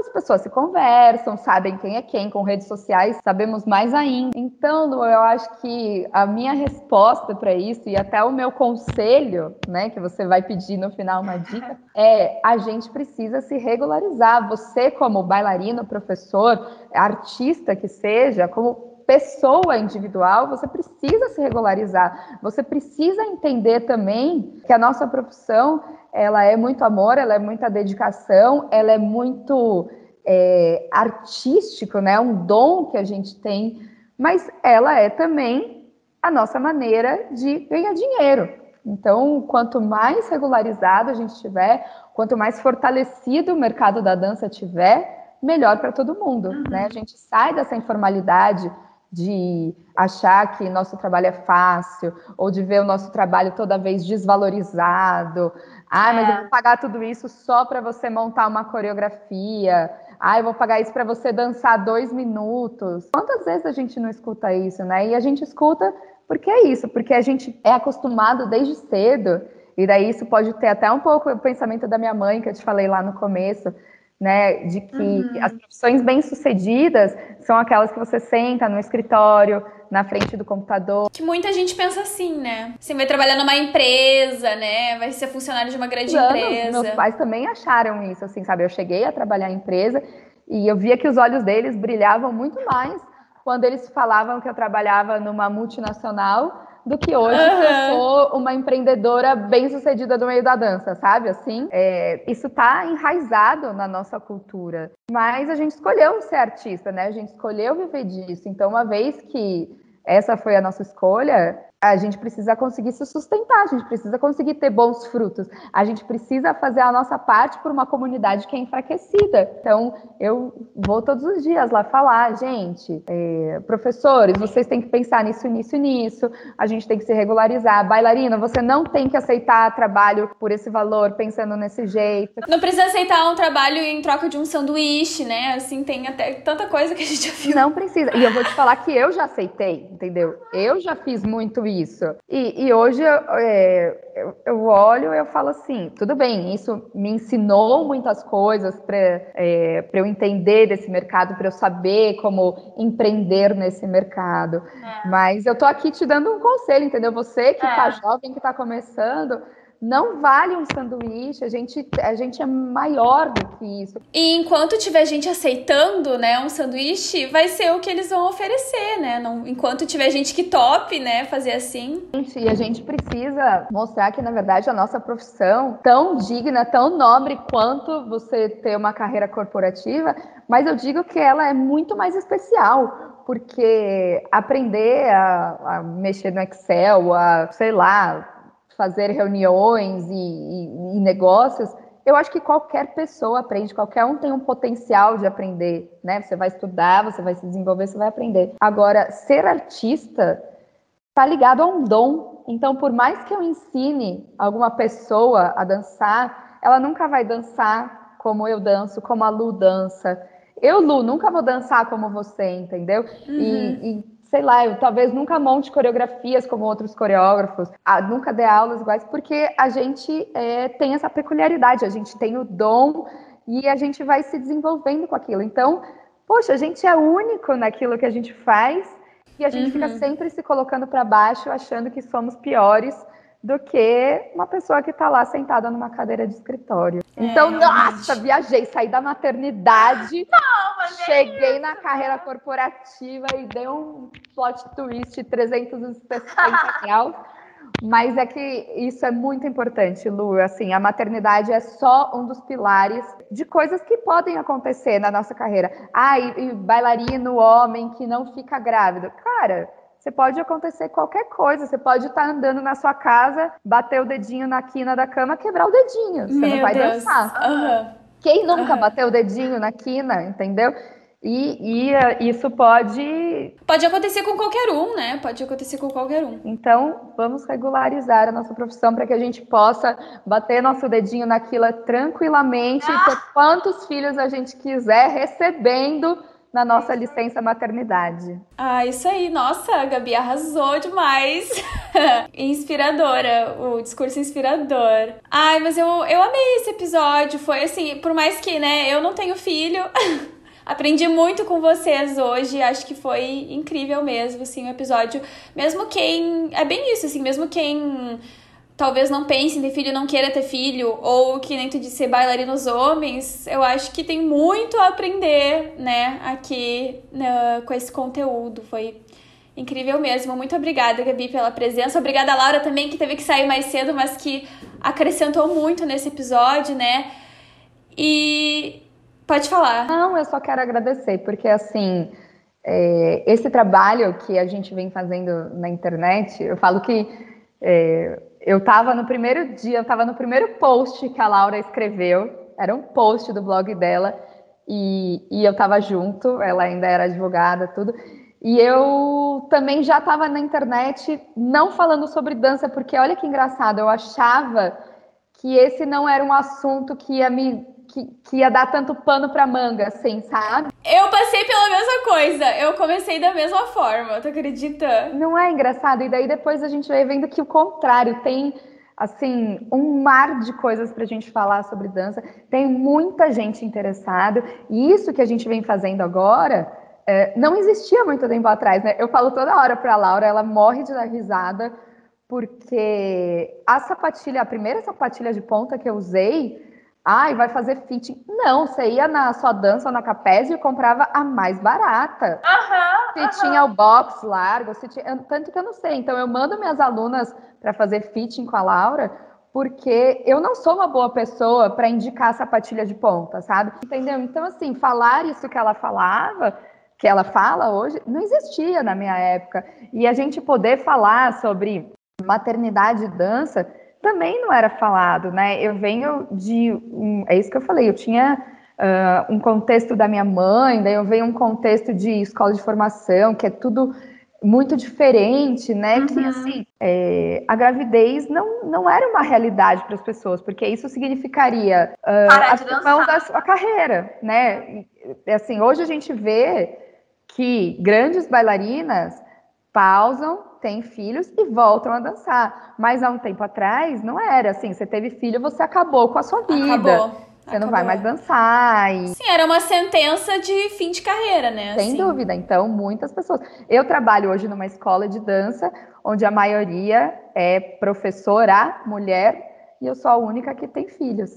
Speaker 2: as pessoas se conversam, sabem quem é quem, com redes sociais sabemos mais ainda. Então, Lu, eu acho que a minha resposta para isso e até o meu conselho, né, que você vai pedir no final uma dica, é a gente precisa se regularizar. Você como bailarino, professor, artista que seja, como pessoa individual, você precisa se regularizar. Você precisa entender também que a nossa profissão ela é muito amor, ela é muita dedicação, ela é muito é, artístico, né? Um dom que a gente tem, mas ela é também a nossa maneira de ganhar dinheiro. Então, quanto mais regularizado a gente tiver, quanto mais fortalecido o mercado da dança tiver, melhor para todo mundo, uhum. né? A gente sai dessa informalidade de achar que nosso trabalho é fácil ou de ver o nosso trabalho toda vez desvalorizado. Ah, mas eu vou pagar tudo isso só para você montar uma coreografia. Ah, eu vou pagar isso para você dançar dois minutos. Quantas vezes a gente não escuta isso, né? E a gente escuta porque é isso, porque a gente é acostumado desde cedo. E daí isso pode ter até um pouco o pensamento da minha mãe, que eu te falei lá no começo, né? De que uhum. as profissões bem-sucedidas são aquelas que você senta no escritório, na frente do computador.
Speaker 1: Que muita gente pensa assim, né? Você vai trabalhar numa empresa, né? Vai ser funcionário de uma grande anos, empresa.
Speaker 2: Meus pais também acharam isso, assim, sabe? Eu cheguei a trabalhar em empresa e eu via que os olhos deles brilhavam muito mais quando eles falavam que eu trabalhava numa multinacional do que hoje uhum. eu sou uma empreendedora bem sucedida no meio da dança, sabe? Assim, é, isso tá enraizado na nossa cultura. Mas a gente escolheu ser artista, né? A gente escolheu viver disso. Então, uma vez que essa foi a nossa escolha, a gente precisa conseguir se sustentar, a gente precisa conseguir ter bons frutos, a gente precisa fazer a nossa parte por uma comunidade que é enfraquecida. Então, eu vou todos os dias lá falar, gente, é, professores, vocês têm que pensar nisso, nisso, nisso, a gente tem que se regularizar. Bailarina, você não tem que aceitar trabalho por esse valor, pensando nesse jeito.
Speaker 1: Não precisa aceitar um trabalho em troca de um sanduíche, né? Assim, tem até tanta coisa que a gente já viu.
Speaker 2: Não precisa. E eu vou te falar que eu já aceitei, entendeu? Eu já fiz muito isso isso. E, e hoje eu, é, eu, eu olho e eu falo assim, tudo bem, isso me ensinou muitas coisas para é, eu entender desse mercado, para eu saber como empreender nesse mercado. É. Mas eu tô aqui te dando um conselho, entendeu? Você que está é. jovem, que está começando, não vale um sanduíche, a gente, a gente é maior do que isso.
Speaker 1: E enquanto tiver gente aceitando, né, um sanduíche, vai ser o que eles vão oferecer, né? Não, enquanto tiver gente que tope, né, fazer assim.
Speaker 2: E a gente precisa mostrar que, na verdade, a nossa profissão, tão digna, tão nobre quanto você ter uma carreira corporativa, mas eu digo que ela é muito mais especial, porque aprender a, a, mexer no Excel, a, sei lá, fazer reuniões e, e, e, negócios, eu acho que qualquer pessoa aprende, qualquer um tem um potencial de aprender, né? Você vai estudar, você vai se desenvolver, você vai aprender. Agora, ser artista está ligado a um dom. Então, por mais que eu ensine alguma pessoa a dançar, ela nunca vai dançar como eu danço, como a Lu dança. Eu, Lu, nunca vou dançar como você, entendeu? Uhum. E, e sei lá, eu talvez nunca monte coreografias como outros coreógrafos, a, nunca dê aulas iguais, porque a gente é, tem essa peculiaridade, a gente tem o dom e a gente vai se desenvolvendo com aquilo. Então, poxa, a gente é único naquilo que a gente faz e a gente uhum. fica sempre se colocando para baixo, achando que somos piores do que uma pessoa que está lá sentada numa cadeira de escritório. É, então, nossa, viajei, saí da maternidade, Não, é cheguei na carreira corporativa e dei um plot twist 360 graus. Mas é que isso é muito importante, Lu. Assim, a maternidade é só um dos pilares de coisas que podem acontecer na nossa carreira. Ah, e, e bailarino, homem que não fica grávido. Cara, você pode acontecer qualquer coisa. Você pode estar andando na sua casa, bater o dedinho na quina da cama, quebrar o dedinho. Você Meu não vai Deus. dançar. Uhum. Quem nunca uhum. bateu o dedinho na quina, entendeu? E, e, uh, isso pode.
Speaker 1: Pode acontecer com qualquer um, né? Pode acontecer com qualquer um.
Speaker 2: Então, vamos regularizar a nossa profissão para que a gente possa bater nosso dedinho naquilo tranquilamente ah! e ter quantos filhos a gente quiser, recebendo na nossa licença maternidade.
Speaker 1: Ah, isso aí. Nossa, a Gabi arrasou demais. Inspiradora, o discurso inspirador. Ai, mas eu, eu amei esse episódio. Foi assim, por mais que, né, eu não tenho filho. Aprendi muito com vocês hoje, acho que foi incrível mesmo, assim, o episódio. Mesmo quem. É bem isso, assim, mesmo quem talvez não pense em ter filho não queira ter filho, ou que nem tu disse, ser bailarinos homens, eu acho que tem muito a aprender, né, aqui com esse conteúdo. Foi incrível mesmo. Muito obrigada, Gabi, pela presença. Obrigada, Laura, também, que teve que sair mais cedo, mas que acrescentou muito nesse episódio, né? E pode falar.
Speaker 2: Não, eu só quero agradecer, porque assim. É, esse trabalho que a gente vem fazendo na internet, eu falo que é, eu estava no primeiro dia, eu estava no primeiro post que a Laura escreveu, era um post do blog dela, e, e eu estava junto, ela ainda era advogada, tudo. E eu também já estava na internet, não falando sobre dança, porque olha que engraçado, eu achava que esse não era um assunto que ia me que, que ia dar tanto pano pra manga, assim, sabe?
Speaker 1: Eu passei pela mesma coisa. Eu comecei da mesma forma, tu acredita?
Speaker 2: Não é engraçado? E daí depois a gente vai vendo que o contrário tem assim, um mar de coisas para a gente falar sobre dança. Tem muita gente interessada. E isso que a gente vem fazendo agora é, não existia muito tempo atrás, né? Eu falo toda hora para a Laura, ela morre de dar risada, porque a sapatilha, a primeira sapatilha de ponta que eu usei, Ai, vai fazer fitting. Não, você ia na sua dança na Capese e comprava a mais barata. Aham, se aham. tinha o box largo, se tinha, tanto que eu não sei. Então eu mando minhas alunas para fazer fitting com a Laura, porque eu não sou uma boa pessoa para indicar sapatilha de ponta, sabe? Entendeu? Então assim, falar isso que ela falava que ela fala hoje não existia na minha época. E a gente poder falar sobre maternidade e dança também não era falado, né? Eu venho de. Um, é isso que eu falei, eu tinha uh, um contexto da minha mãe, daí eu venho um contexto de escola de formação, que é tudo muito diferente, né? Uhum. Que assim, é, a gravidez não, não era uma realidade para as pessoas, porque isso significaria uh, a mão da sua carreira, né? E, assim, hoje a gente vê que grandes bailarinas pausam, têm filhos e voltam a dançar. Mas há um tempo atrás não era assim, você teve filho, você acabou com a sua vida.
Speaker 1: Acabou.
Speaker 2: Você não vai mais dançar. E...
Speaker 1: Sim, era uma sentença de fim de carreira, né?
Speaker 2: Sem
Speaker 1: assim.
Speaker 2: dúvida. Então, muitas pessoas. Eu trabalho hoje numa escola de dança, onde a maioria é professora, mulher, e eu sou a única que tem filhos.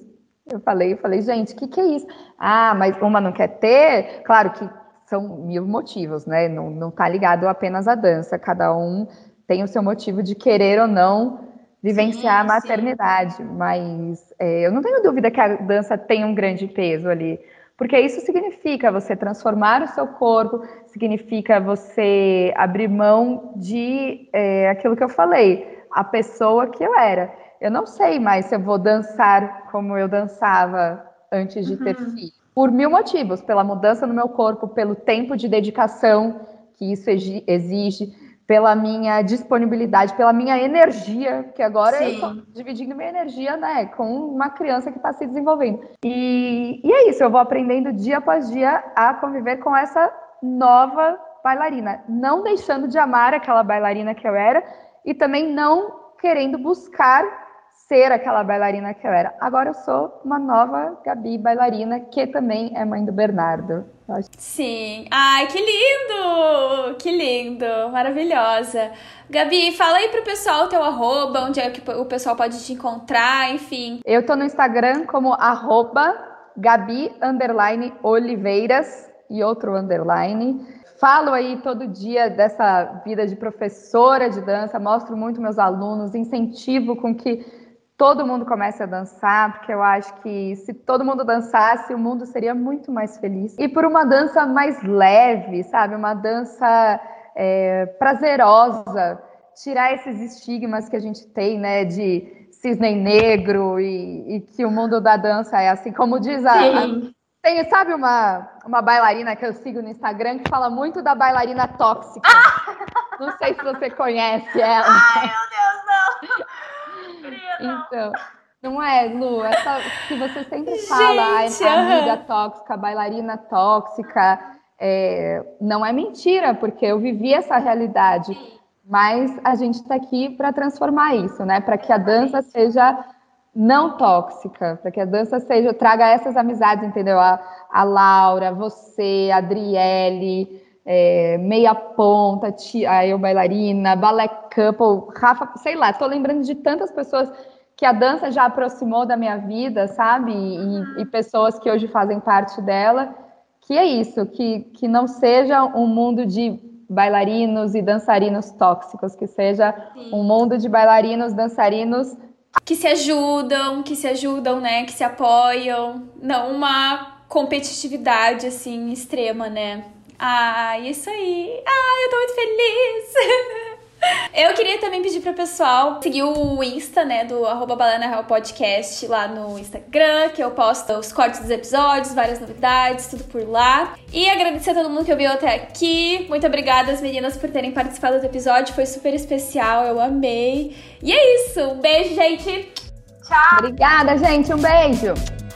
Speaker 2: Eu falei, eu falei, gente, o que, que é isso? Ah, mas uma não quer ter? Claro que são mil motivos, né? Não, não tá ligado apenas à dança. Cada um tem o seu motivo de querer ou não vivenciar sim, a maternidade, sim. mas é, eu não tenho dúvida que a dança tem um grande peso ali, porque isso significa você transformar o seu corpo, significa você abrir mão de é, aquilo que eu falei, a pessoa que eu era. Eu não sei mais se eu vou dançar como eu dançava antes de uhum. ter filho. Por mil motivos, pela mudança no meu corpo, pelo tempo de dedicação que isso exige, pela minha disponibilidade, pela minha energia, que agora Sim. eu estou dividindo minha energia né, com uma criança que está se desenvolvendo. E, e é isso, eu vou aprendendo dia após dia a conviver com essa nova bailarina, não deixando de amar aquela bailarina que eu era e também não querendo buscar ser aquela bailarina que eu era. Agora eu sou uma nova Gabi bailarina, que também é mãe do Bernardo.
Speaker 1: Sim. Ai, que lindo! Que lindo! Maravilhosa. Gabi, fala aí pro pessoal o teu arroba, onde é que o pessoal pode te encontrar, enfim.
Speaker 2: Eu tô no Instagram como arroba Gabi Oliveiras e outro underline. Falo aí todo dia dessa vida de professora de dança, mostro muito meus alunos, incentivo com que todo mundo comece a dançar, porque eu acho que se todo mundo dançasse, o mundo seria muito mais feliz. E por uma dança mais leve, sabe? Uma dança é, prazerosa, tirar esses estigmas que a gente tem, né? De cisne negro e, e que o mundo da dança é assim, como diz a, a tem, sabe uma, uma bailarina que eu sigo no Instagram que fala muito da bailarina tóxica. Ah! Não sei se você conhece ela.
Speaker 1: Ai, meu Deus!
Speaker 2: Então, não é, Lu? Essa que você sempre fala, Gente, a amiga tóxica, a bailarina tóxica, é, não é mentira, porque eu vivi essa realidade. Mas a gente está aqui para transformar isso, né? Para que a dança seja não tóxica, para que a dança seja traga essas amizades, entendeu? A, a Laura, você, a Adriele, é, meia ponta, tia, eu bailarina, ballet couple, Rafa, sei lá, tô lembrando de tantas pessoas que a dança já aproximou da minha vida, sabe? E, e, pessoas que hoje fazem parte dela, que é isso, que, que não seja um mundo de bailarinos e dançarinos tóxicos, que seja Sim. um mundo de bailarinos, dançarinos
Speaker 1: que se ajudam, que se ajudam, né, que se apoiam, não uma competitividade assim extrema, né? Ah, isso aí. Ah, eu tô muito feliz. Eu queria também pedir pro pessoal seguir o Insta, né, do arroba Real Podcast lá no Instagram, que eu posto os cortes dos episódios, várias novidades, tudo por lá. E agradecer a todo mundo que ouviu até aqui. Muito obrigada, as meninas, por terem participado do episódio. Foi super especial, eu amei. E é isso. Um beijo, gente. Tchau.
Speaker 2: Obrigada, gente. Um beijo.